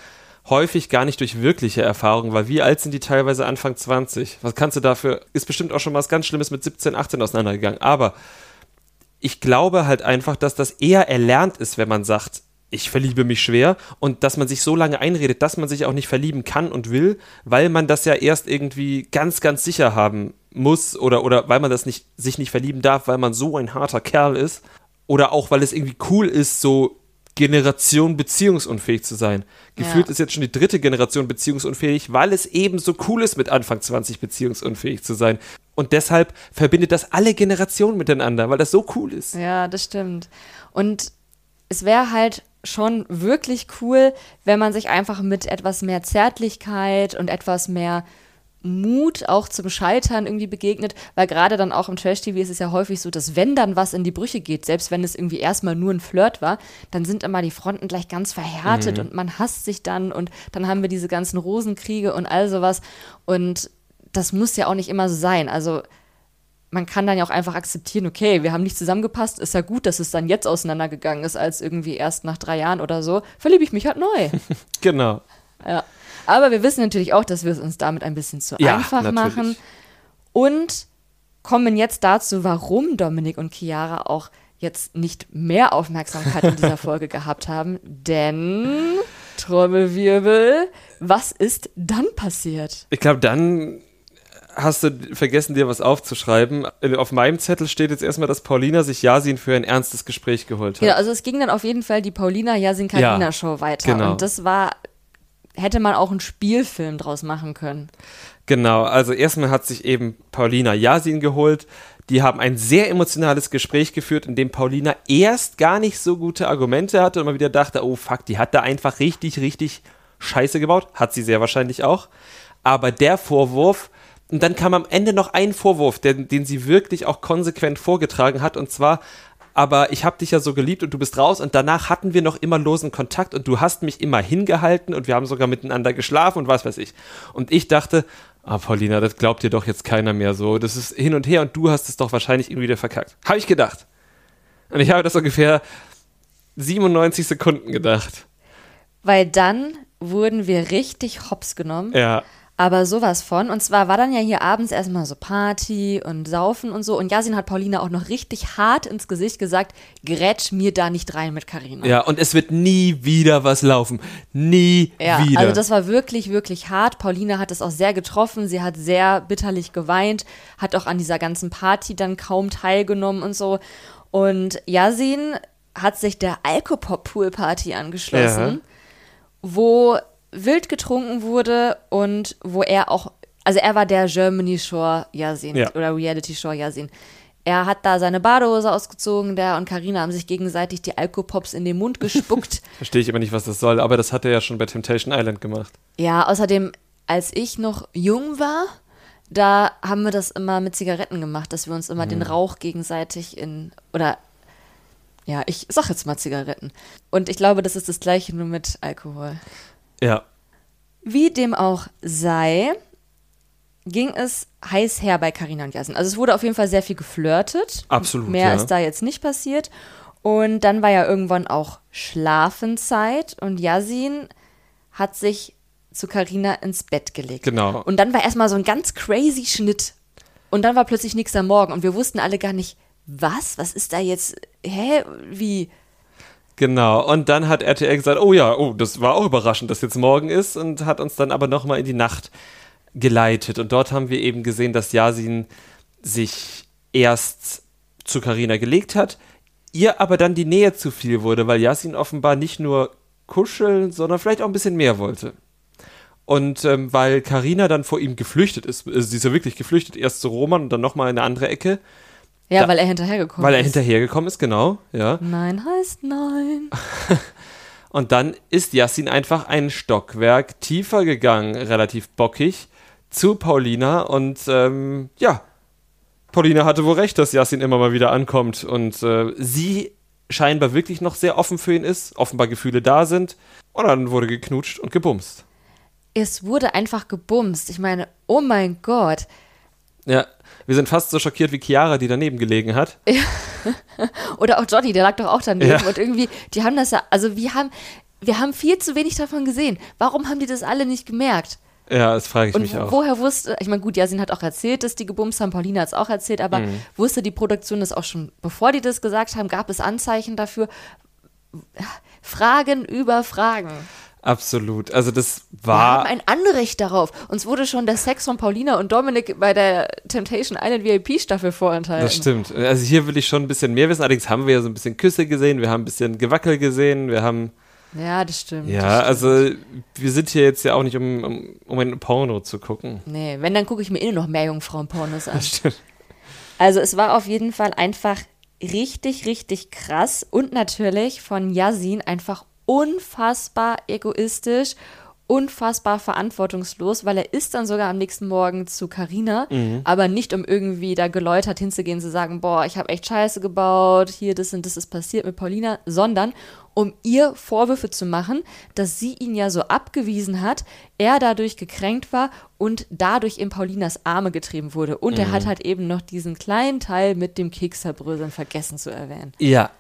häufig gar nicht durch wirkliche Erfahrung, weil wie alt sind die teilweise Anfang 20? Was kannst du dafür? Ist bestimmt auch schon was ganz Schlimmes mit 17, 18 auseinandergegangen. Aber ich glaube halt einfach, dass das eher erlernt ist, wenn man sagt, ich verliebe mich schwer und dass man sich so lange einredet, dass man sich auch nicht verlieben kann und will, weil man das ja erst irgendwie ganz, ganz sicher haben muss oder, oder weil man das nicht, sich nicht verlieben darf, weil man so ein harter Kerl ist oder auch weil es irgendwie cool ist, so Generation beziehungsunfähig zu sein. Gefühlt Ja. ist jetzt schon die dritte Generation beziehungsunfähig, weil es eben so cool ist, mit Anfang 20 beziehungsunfähig zu sein. Und deshalb verbindet das alle Generationen miteinander, weil das so cool ist. Ja, das stimmt. Und es wäre halt schon wirklich cool, wenn man sich einfach mit etwas mehr Zärtlichkeit und etwas mehr Mut auch zum Scheitern irgendwie begegnet, weil gerade dann auch im Trash-TV ist es ja häufig so, dass wenn dann was in die Brüche geht, selbst wenn es irgendwie erstmal nur ein Flirt war, dann sind immer die Fronten gleich ganz verhärtet und man hasst sich dann und dann haben wir diese ganzen Rosenkriege und all sowas und das muss ja auch nicht immer so sein. Also man kann dann ja auch einfach akzeptieren, okay, wir haben nicht zusammengepasst, ist ja gut, dass es dann jetzt auseinandergegangen ist, als irgendwie erst nach drei Jahren oder so. Verliebe ich mich halt neu. (laughs) Genau. ja. Aber wir wissen natürlich auch, dass wir es uns damit ein bisschen zu Ja, einfach natürlich. machen. Und kommen jetzt dazu, warum Dominik und Chiara auch jetzt nicht mehr Aufmerksamkeit in dieser (laughs) Folge gehabt haben. Denn, Trommelwirbel, was ist dann passiert? Ich glaube, dann hast du vergessen, dir was aufzuschreiben. Auf meinem Zettel steht jetzt erstmal, dass Paulina sich Yasin für ein ernstes Gespräch geholt hat. Genau, also es ging dann auf jeden Fall die Paulina Jasin Karina Ja, weiter. genau. Und das war, hätte man auch einen Spielfilm draus machen können. Genau, also erstmal hat sich eben Paulina Yasin geholt. Die haben ein sehr emotionales Gespräch geführt, in dem Paulina erst gar nicht so gute Argumente hatte und mal wieder dachte, oh fuck, die hat da einfach richtig, richtig Scheiße gebaut. Hat sie sehr wahrscheinlich auch. Aber der Vorwurf, und dann kam am Ende noch ein Vorwurf, den, den sie wirklich auch konsequent vorgetragen hat, und zwar aber ich habe dich ja so geliebt und du bist raus und danach hatten wir noch immer losen Kontakt und du hast mich immer hingehalten und wir haben sogar miteinander geschlafen und was weiß ich. Und ich dachte, ah, Paulina, das glaubt dir doch jetzt keiner mehr so. Das ist hin und her und du hast es doch wahrscheinlich irgendwie wieder verkackt. Habe ich gedacht. Und ich habe das ungefähr 97 Sekunden gedacht. Weil dann wurden wir richtig hops genommen. Ja. Aber sowas von. Und zwar war dann ja hier abends erstmal so Party und Saufen und so. Und Yasin hat Paulina auch noch richtig hart ins Gesicht gesagt, grätsch mir da nicht rein mit Karina. Ja, und es wird nie wieder was laufen. Nie Ja, wieder. also das war wirklich, wirklich hart. Paulina hat es auch sehr getroffen. Sie hat sehr bitterlich geweint, hat auch an dieser ganzen Party dann kaum teilgenommen und so. Und Yasin hat sich der Alkopop-Pool-Party angeschlossen, wo wild getrunken wurde und wo er auch, also er war der Germany Shore Yasin Ja. oder Reality Shore Yasin. Er hat da seine Badehose ausgezogen, der und Karina haben sich gegenseitig die Alkopops in den Mund (laughs) gespuckt. Verstehe ich immer nicht, was das soll, aber das hat er ja schon bei Temptation Island gemacht. Ja, außerdem, als ich noch jung war, da haben wir das immer mit Zigaretten gemacht, dass wir uns immer den Rauch gegenseitig in, oder, ja, ich sag jetzt mal Zigaretten. Und ich glaube, das ist das gleiche nur mit Alkohol. Ja. Wie dem auch sei, ging es heiß her bei Carina und Yasin. Also es wurde auf jeden Fall sehr viel geflirtet. Absolut, Mehr ja. ist da jetzt nicht passiert. Und dann war ja irgendwann auch Schlafenszeit und Yasin hat sich zu Carina ins Bett gelegt. Genau. Und dann war erstmal so ein ganz crazy Schnitt. Und dann war plötzlich nichts am Morgen und wir wussten alle gar nicht, was? Was ist da jetzt? Hä? Wie? Genau. Und dann hat RTL gesagt, oh ja, oh, das war auch überraschend, dass jetzt morgen ist und hat uns dann aber nochmal in die Nacht geleitet. Und dort haben wir eben gesehen, dass Yasin sich erst zu Karina gelegt hat, ihr aber dann die Nähe zu viel wurde, weil Yasin offenbar nicht nur kuscheln, sondern vielleicht auch ein bisschen mehr wollte. Und ähm, weil Karina dann vor ihm geflüchtet ist, äh, sie ist ja wirklich geflüchtet, erst zu Roman und dann nochmal in eine andere Ecke, Ja, Da- weil er hinterhergekommen weil er ist. hinterhergekommen ist, genau, ja. Nein heißt nein. (laughs) Und dann ist Yassin einfach ein Stockwerk tiefer gegangen, relativ bockig, zu Paulina. Und ähm, ja, Paulina hatte wohl recht, dass Yassin immer mal wieder ankommt. Und äh, sie scheinbar wirklich noch sehr offen für ihn ist, offenbar Gefühle da sind. Und dann wurde geknutscht und gebumst. Es wurde einfach gebumst. Ich meine, oh mein Gott. Ja, wir sind fast so schockiert wie Chiara, die daneben gelegen hat. (laughs) Oder auch Johnny, der lag doch auch daneben. Ja. Und irgendwie, die haben das ja, also wir haben, wir haben viel zu wenig davon gesehen. Warum haben die das alle nicht gemerkt? Ja, das frage ich Und mich auch. woher wusste, ich meine, gut, Yasin hat auch erzählt, dass die gebumst haben, Paulina hat es auch erzählt, aber Mhm. wusste die Produktion das auch schon, bevor die das gesagt haben, gab es Anzeichen dafür? Fragen über Fragen. Absolut. Also das Wir haben war. ein Anrecht darauf. Uns wurde schon der Sex von Paulina und Dominik bei der Temptation Island VIP-Staffel vorenthalten. Das stimmt. Also hier will ich schon ein bisschen mehr wissen. Allerdings haben wir ja so ein bisschen Küsse gesehen, wir haben ein bisschen Gewackel gesehen, wir haben. Ja, das stimmt. Ja, das stimmt. also wir sind hier jetzt ja auch nicht, um, um, um ein Porno zu gucken. Nee, wenn, dann gucke ich mir eh noch mehr Jungfrauen-Pornos an. Das stimmt. Also es war auf jeden Fall einfach richtig, richtig krass und natürlich von Yasin einfach unfassbar egoistisch, unfassbar verantwortungslos, weil er ist dann sogar am nächsten Morgen zu Karina, aber nicht um irgendwie da geläutert hinzugehen, zu sagen, boah, ich habe echt Scheiße gebaut, hier das und das ist passiert mit Paulina, sondern um ihr Vorwürfe zu machen, dass sie ihn ja so abgewiesen hat, er dadurch gekränkt war und dadurch in Paulinas Arme getrieben wurde. Und er hat halt eben noch diesen kleinen Teil mit dem Kekszerbröseln vergessen zu erwähnen. Ja.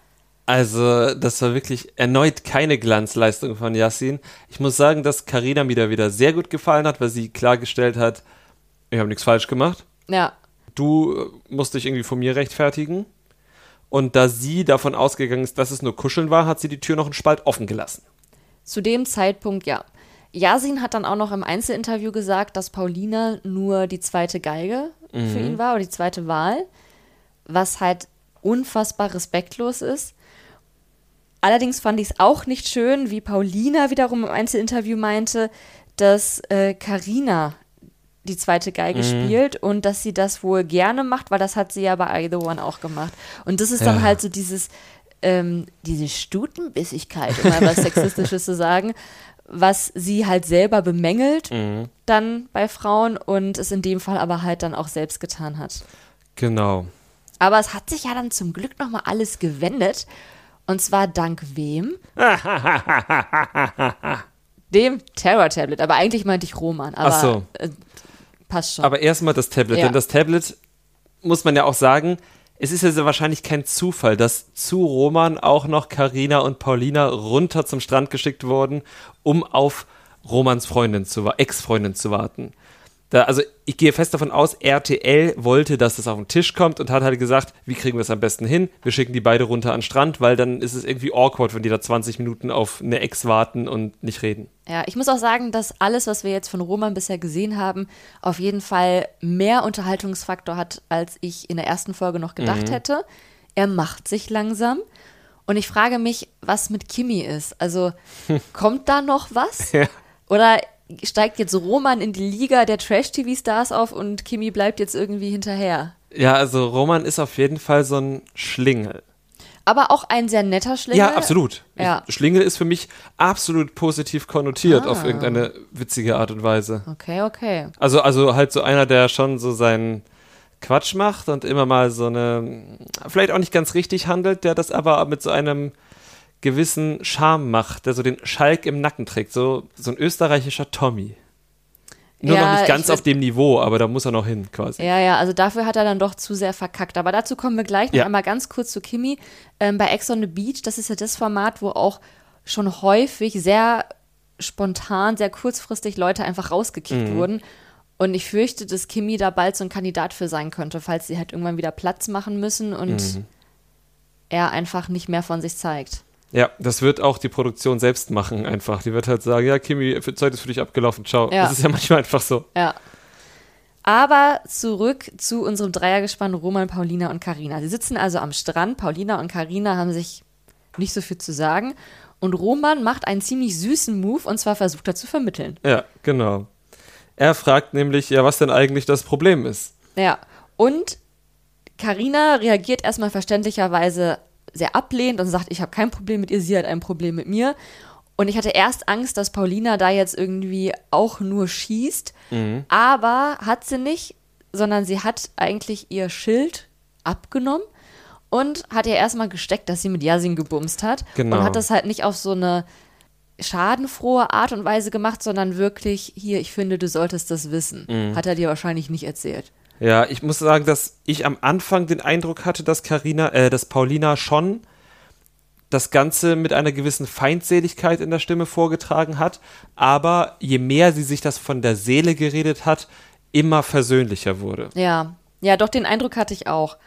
Also, das war wirklich erneut keine Glanzleistung von Yassin. Ich muss sagen, dass Karina mir da wieder sehr gut gefallen hat, weil sie klargestellt hat, ich habe nichts falsch gemacht. Ja, Du äh, musst dich irgendwie von mir rechtfertigen. Und da sie davon ausgegangen ist, dass es nur Kuscheln war, hat sie die Tür noch einen Spalt offen gelassen. zu dem Zeitpunkt ja. Yasin hat dann auch noch im Einzelinterview gesagt, dass Paulina nur die zweite Geige für ihn war oder die zweite Wahl, was halt unfassbar respektlos ist. Allerdings fand ich es auch nicht schön, wie Paulina wiederum im Einzelinterview meinte, dass äh, Carina die zweite Geige spielt und dass sie das wohl gerne macht, weil das hat sie ja bei I The One auch gemacht. Und das ist dann Ja. halt so dieses, ähm, diese Stutenbissigkeit, um mal was (laughs) Sexistisches zu sagen, was sie halt selber bemängelt dann bei Frauen und es in dem Fall aber halt dann auch selbst getan hat. Genau. Aber es hat sich ja dann zum Glück nochmal alles gewendet. Und zwar dank wem? Dem Terror-Tablet. Aber eigentlich meinte ich Roman. Aber Ach so. äh, passt schon. Aber erstmal das Tablet. Ja. Denn das Tablet, muss man ja auch sagen, es ist ja sehr wahrscheinlich kein Zufall, dass zu Roman auch noch Karina und Paulina runter zum Strand geschickt wurden, um auf Romans Freundin zu Ex-Freundin zu warten. Da, also ich gehe fest davon aus, RTL wollte, dass das auf den Tisch kommt und hat halt gesagt, wie kriegen wir es am besten hin? Wir schicken die beide runter an den Strand, weil dann ist es irgendwie awkward, wenn die da 20 Minuten auf eine Ex warten und nicht reden. Ja, ich muss auch sagen, dass alles, was wir jetzt von Roman bisher gesehen haben, auf jeden Fall mehr Unterhaltungsfaktor hat, als ich in der ersten Folge noch gedacht hätte. Er macht sich langsam. Und ich frage mich, was mit Kimi ist. Also, (laughs) kommt da noch was? Ja. Oder steigt jetzt Roman in die Liga der Trash-TV-Stars auf und Kimi bleibt jetzt irgendwie hinterher? Ja, also Roman ist auf jeden Fall so ein Schlingel. Aber auch ein sehr netter Schlingel. Ja, absolut. Ja. Ich, Schlingel ist für mich absolut positiv konnotiert Ah. auf irgendeine witzige Art und Weise. Okay, okay. Also, also halt so einer, der schon so seinen Quatsch macht und immer mal so eine, vielleicht auch nicht ganz richtig handelt, der das aber mit so einem gewissen Charme macht, der so den Schalk im Nacken trägt. So, so ein österreichischer Tommy. Nur Ja, noch nicht ganz auf dem Niveau, aber da muss er noch hin quasi. Ja, ja, also dafür hat er dann doch zu sehr verkackt. Aber dazu kommen wir gleich noch Ja. einmal ganz kurz zu Kimi. Ähm, bei Ex on the Beach, das ist ja das Format, wo auch schon häufig sehr spontan, sehr kurzfristig Leute einfach rausgekickt Mhm. wurden. Und ich fürchte, dass Kimi da bald so ein Kandidat für sein könnte, falls sie halt irgendwann wieder Platz machen müssen und Mhm. er einfach nicht mehr von sich zeigt. Ja, das wird auch die Produktion selbst machen einfach. Die wird halt sagen, ja, Kimi, für- Zeit ist für dich abgelaufen, ciao. Ja. Das ist ja manchmal einfach so. Ja. Aber zurück zu unserem Dreiergespann Roman, Paulina und Karina. Sie sitzen also am Strand. Paulina und Karina haben sich nicht so viel zu sagen. Und Roman macht einen ziemlich süßen Move und zwar versucht er zu vermitteln. Ja, genau. Er fragt nämlich, ja, was denn eigentlich das Problem ist. Ja. Und Karina reagiert erstmal verständlicherweise sehr ablehnend und sagt, ich habe kein Problem mit ihr, sie hat ein Problem mit mir. Und ich hatte erst Angst, dass Paulina da jetzt irgendwie auch nur schießt. Aber hat sie nicht, sondern sie hat eigentlich ihr Schild abgenommen und hat ihr erstmal gesteckt, dass sie mit Yasin gebumst hat. Genau. Und hat das halt nicht auf so eine schadenfrohe Art und Weise gemacht, sondern wirklich, hier, ich finde, du solltest das wissen. Hat er dir wahrscheinlich nicht erzählt. Ja, ich muss sagen, dass ich am Anfang den Eindruck hatte, dass Carina, äh, dass Paulina schon das Ganze mit einer gewissen Feindseligkeit in der Stimme vorgetragen hat, aber je mehr sie sich das von der Seele geredet hat, immer versöhnlicher wurde. Ja, ja, doch den Eindruck hatte ich auch.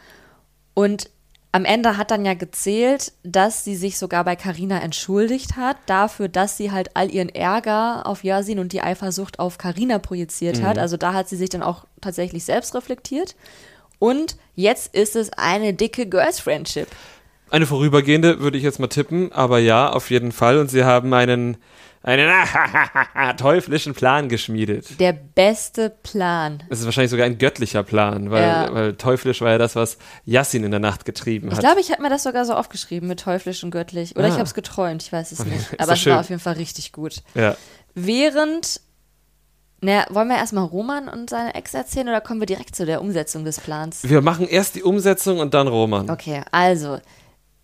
Und am Ende hat dann ja gezählt, dass sie sich sogar bei Karina entschuldigt hat dafür, dass sie halt all ihren Ärger auf Yasin und die Eifersucht auf Karina projiziert hat. Also da hat sie sich dann auch tatsächlich selbst reflektiert. Und jetzt ist es eine dicke Girls Friendship. Eine vorübergehende würde ich jetzt mal tippen, aber ja, auf jeden Fall. Und sie haben einen, einen teuflischen Plan geschmiedet. Der beste Plan. Es ist wahrscheinlich sogar ein göttlicher Plan, weil, Ja. weil teuflisch war ja das, was Yassin in der Nacht getrieben Ich hat. glaube, ich habe mir das sogar so aufgeschrieben mit teuflisch und göttlich. Oder Ah. ich habe es geträumt, ich weiß es nicht. Aber es schön. war auf jeden Fall richtig gut. ja. Während, na, wollen wir erstmal Roman und seine Ex erzählen oder kommen wir direkt zu der Umsetzung des Plans? Wir machen erst die Umsetzung und dann Roman. Okay, also,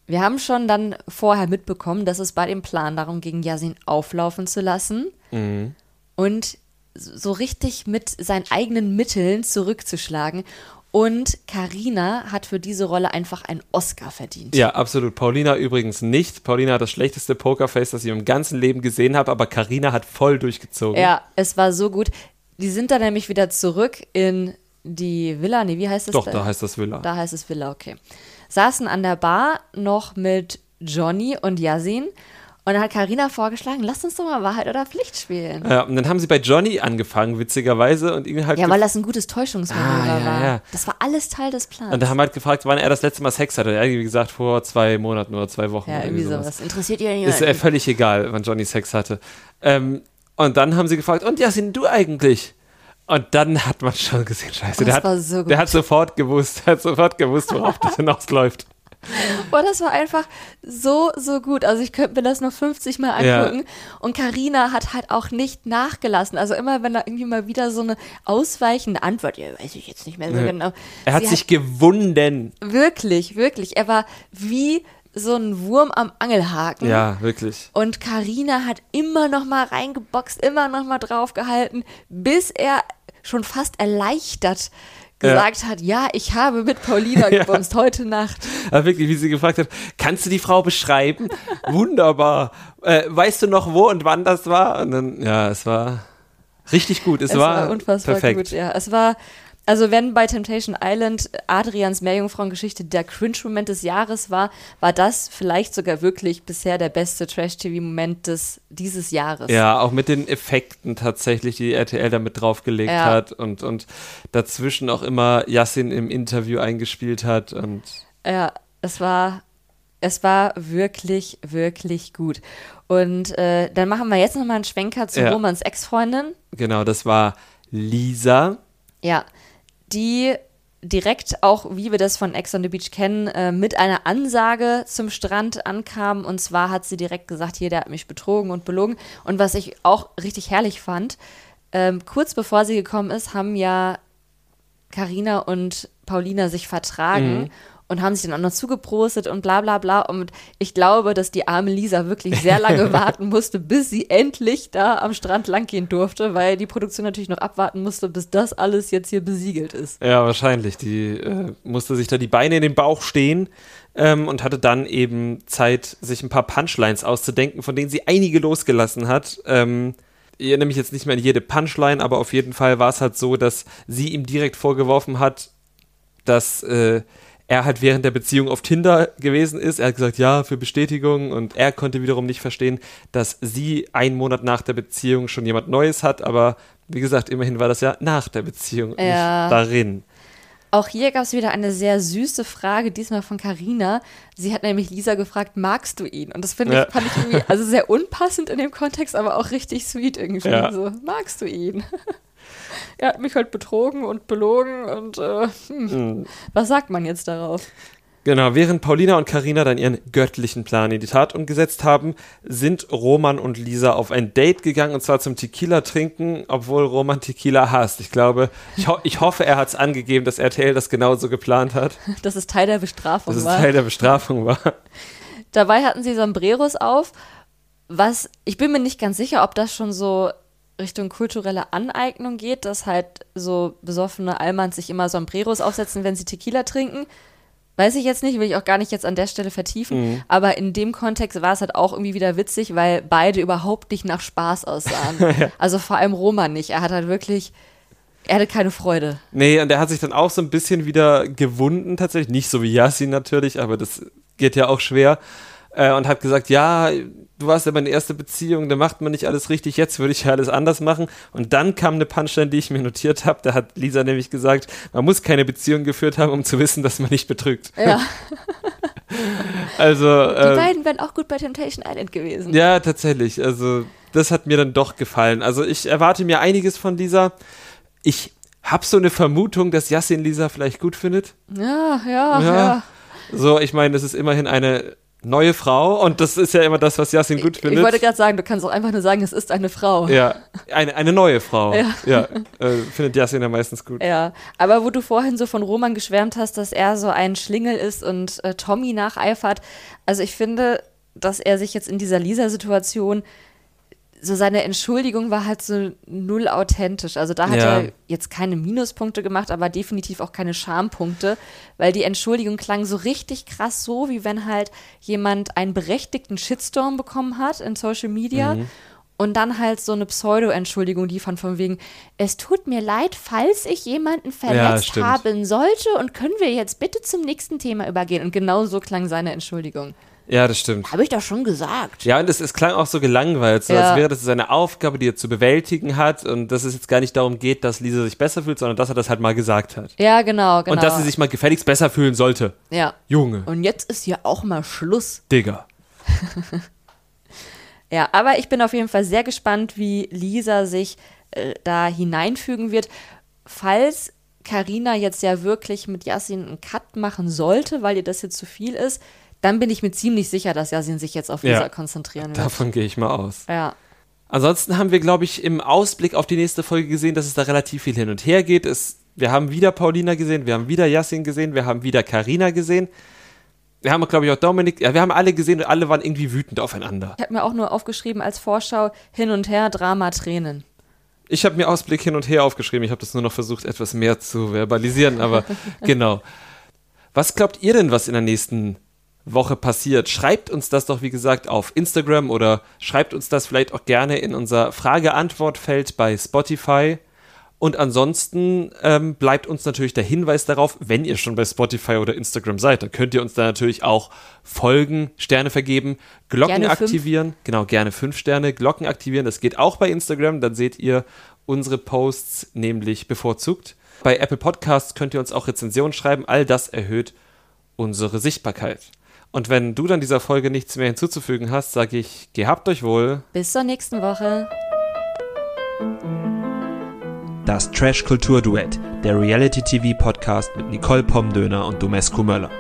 wir haben schon dann vorher mitbekommen, dass es bei dem Plan darum ging, Yasin auflaufen zu lassen Mhm. und so richtig mit seinen eigenen Mitteln zurückzuschlagen. Und Karina hat für diese Rolle einfach einen Oscar verdient. Ja, absolut. Paulina übrigens nicht. Paulina hat das schlechteste Pokerface, das ich im ganzen Leben gesehen habe, aber Karina hat voll durchgezogen. Ja, es war so gut. Die sind dann nämlich wieder zurück in die Villa. Nee, wie heißt es? Doch, da heißt das Villa. Da heißt es Villa, okay. Saßen an der Bar noch mit Johnny und Yasin. Und dann hat Karina vorgeschlagen, lass uns doch mal Wahrheit oder Pflicht spielen. Ja, und dann haben sie bei Johnny angefangen, witzigerweise, und ihn halt Ja, weil das ein gutes Täuschungsmanöver Ah, ja, war. ja. Das war alles Teil des Plans. und da haben halt gefragt, wann er das letzte Mal Sex hatte. Er hat wie gesagt vor zwei Monaten oder zwei Wochen. ja, irgendwie sowas. Interessiert ihr Ist äh, niemanden? völlig egal, wann Johnny Sex hatte. Ähm, und dann haben sie gefragt, und Yasin, du eigentlich? Und dann hat man schon gesehen, scheiße, der, das hat, so der hat sofort gewusst, (laughs) hat sofort gewusst, worauf das (laughs) hinausläuft. Boah, das war einfach so, so gut. Also ich könnte mir das noch 50 Mal Ja. angucken. Und Karina hat halt auch nicht nachgelassen. Also immer, wenn da irgendwie mal wieder so eine ausweichende Antwort, ja, weiß ich jetzt nicht mehr so Ja. genau. Er hat sich gewunden. wirklich, wirklich, er war wie so ein Wurm am Angelhaken. Ja, wirklich. Und Karina hat immer noch mal reingeboxt, immer noch mal draufgehalten, bis er schon fast erleichtert gesagt hat, ja, ich habe mit Paulina (laughs) gebumst heute Nacht. Aber wirklich, wie sie gefragt hat, kannst du die Frau beschreiben? (laughs) Wunderbar. Äh, weißt du noch, wo und wann das war? Und dann, ja, es war richtig gut. Es, Es war, war unfassbar perfekt. gut, ja. Es war, also wenn bei Temptation Island Adrians Meerjungfrauengeschichte der Cringe-Moment des Jahres war, war das vielleicht sogar wirklich bisher der beste Trash-TV-Moment des dieses Jahres. Ja, auch mit den Effekten tatsächlich, die RTL damit draufgelegt Ja. hat und, und dazwischen auch immer Yassin im Interview eingespielt hat und Ja, es war, es war wirklich, wirklich gut. Und äh, dann machen wir jetzt nochmal einen Schwenker zu Ja. Romans Ex-Freundin. genau, das war Lisa. Ja, die direkt auch, wie wir das von Ex on the Beach kennen, äh, mit einer Ansage zum Strand ankam. Und zwar hat sie direkt gesagt, hier, der hat mich betrogen und belogen. Und was ich auch richtig herrlich fand, ähm, kurz bevor sie gekommen ist, haben ja Karina und Paulina sich vertragen. Mhm. Und haben sich dann auch noch zugeprostet und bla bla bla. Und ich glaube, dass die arme Lisa wirklich sehr lange (laughs) warten musste, bis sie endlich da am Strand langgehen durfte, weil die Produktion natürlich noch abwarten musste, bis das alles jetzt hier besiegelt ist. Ja, wahrscheinlich. Die äh, musste sich da die Beine in den Bauch stehen ähm, und hatte dann eben Zeit, sich ein paar Punchlines auszudenken, von denen sie einige losgelassen hat. Ähm, ich erinnere mich jetzt nicht mehr an jede Punchline, aber auf jeden Fall war es halt so, dass sie ihm direkt vorgeworfen hat, dass äh, er halt während der Beziehung auf Tinder gewesen ist. Er hat gesagt, ja, für Bestätigung. Und er konnte wiederum nicht verstehen, dass sie einen Monat nach der Beziehung schon jemand Neues hat. Aber wie gesagt, immerhin war das ja nach der Beziehung, Ja. nicht darin. Auch hier gab es wieder eine sehr süße Frage, diesmal von Carina. Sie hat nämlich Lisa gefragt, magst du ihn? Und das finde ich, Ja. fand ich irgendwie, also sehr unpassend in dem Kontext, aber auch richtig sweet irgendwie. Ja. So, magst du ihn? (laughs) er hat mich halt betrogen und belogen und äh, hm, Hm. was sagt man jetzt darauf? Genau, während Paulina und Karina dann ihren göttlichen Plan in die Tat umgesetzt haben, sind Roman und Lisa auf ein Date gegangen und zwar zum Tequila trinken, obwohl Roman Tequila hasst. Ich glaube, ich, ho ich hoffe, er hat es angegeben, dass RTL das genauso geplant hat, Dass es Teil der Bestrafung dass es war. Teil der Bestrafung war. Dabei hatten sie Sombreros auf, was ich bin mir nicht ganz sicher, ob das schon so Richtung kulturelle Aneignung geht, dass halt so besoffene Allmanns sich immer Sombreros aufsetzen, wenn sie Tequila trinken. Weiß ich jetzt nicht, will ich auch gar nicht jetzt an der Stelle vertiefen. Aber in dem Kontext war es halt auch irgendwie wieder witzig, weil beide überhaupt nicht nach Spaß aussahen. (laughs) Also vor allem Roman nicht. Er hat halt wirklich, er hatte keine Freude. Nee, und er hat sich dann auch so ein bisschen wieder gewunden, tatsächlich. Nicht so wie Yassin natürlich, aber das geht ja auch schwer. Äh, und hat gesagt, ja, du warst ja meine erste Beziehung, da macht man nicht alles richtig, jetzt würde ich ja alles anders machen. Und dann kam eine Punchline, die ich mir notiert habe. Da hat Lisa nämlich gesagt, man muss keine Beziehung geführt haben, um zu wissen, dass man nicht betrügt. Ja, (laughs) Also, die äh, beiden wären auch gut bei Temptation Island gewesen. ja, tatsächlich. Also, das hat mir dann doch gefallen. Also, ich erwarte mir einiges von Lisa. Ich habe so eine Vermutung, dass Yassin Lisa vielleicht gut findet. Ja, ja, Ja. ja. So, ich meine, das ist immerhin eine neue Frau und das ist ja immer das, was Yassin gut Ich findet. wollte gerade sagen, du kannst auch einfach nur sagen, es ist eine Frau. ja, eine, eine neue Frau. Ja. Ja, äh, findet Yassin ja meistens gut. Ja, aber wo du vorhin so von Roman geschwärmt hast, dass er so ein Schlingel ist und äh, Tommy nacheifert, also ich finde, dass er sich jetzt in dieser Lisa-Situation, so seine Entschuldigung war halt so null authentisch. Also da hat Ja. er jetzt keine Minuspunkte gemacht, aber definitiv auch keine Schampunkte, weil die Entschuldigung klang so richtig krass so, wie wenn halt jemand einen berechtigten Shitstorm bekommen hat in Social Media. Mhm. Und dann halt so eine Pseudo-Entschuldigung liefern von wegen, es tut mir leid, falls ich jemanden verletzt stimmt. haben sollte und können wir jetzt bitte zum nächsten Thema übergehen. Und genau so klang seine Entschuldigung. Ja, das stimmt. Habe ich doch schon gesagt. Ja, und es, es klang auch so gelangweilt, so Ja. als wäre das seine Aufgabe, die er zu bewältigen hat und dass es jetzt gar nicht darum geht, dass Lisa sich besser fühlt, sondern dass er das halt mal gesagt hat. Ja, genau, genau. Und dass sie sich mal gefälligst besser fühlen sollte. ja. Junge, Und jetzt ist hier auch mal Schluss. (laughs) Digga. (laughs) Ja, aber ich bin auf jeden Fall sehr gespannt, wie Lisa sich äh, da hineinfügen wird. Falls Karina jetzt ja wirklich mit Yasin einen Cut machen sollte, weil ihr das jetzt zu viel ist, dann bin ich mir ziemlich sicher, dass Yasin sich jetzt auf Ja. Lisa konzentrieren wird. Davon gehe ich mal aus. Ja. Ansonsten haben wir, glaube ich, im Ausblick auf die nächste Folge gesehen, dass es da relativ viel hin und her geht. Es, wir haben wieder Paulina gesehen, wir haben wieder Yassin gesehen, wir haben wieder Karina gesehen. Wir haben, glaube ich, auch Dominik, ja, wir haben alle gesehen und alle waren irgendwie wütend aufeinander. Ich habe mir auch nur aufgeschrieben als Vorschau hin und her Drama Tränen. Ich habe mir Ausblick hin und her aufgeschrieben. Ich habe das nur noch versucht, etwas mehr zu verbalisieren, aber (laughs) genau. Was glaubt ihr denn, was in der nächsten Woche passiert? Schreibt uns das doch, wie gesagt, auf Instagram oder schreibt uns das vielleicht auch gerne in unser Frage-Antwort-Feld bei Spotify. Und ansonsten ähm, bleibt uns natürlich der Hinweis darauf, wenn ihr schon bei Spotify oder Instagram seid, dann könnt ihr uns da natürlich auch folgen, Sterne vergeben, Glocken Gerne fünf. aktivieren. Genau, gerne fünf Sterne, Glocken aktivieren. Das geht auch bei Instagram. Dann seht ihr unsere Posts nämlich bevorzugt. Bei Apple Podcasts könnt ihr uns auch Rezensionen schreiben. All das erhöht unsere Sichtbarkeit. Und wenn du dann dieser Folge nichts mehr hinzuzufügen hast, sage ich, gehabt euch wohl. Bis zur nächsten Woche. Das Trash Kultur Duett, der Reality TV Podcast mit Nicole Pomdöner und Domescu Möller.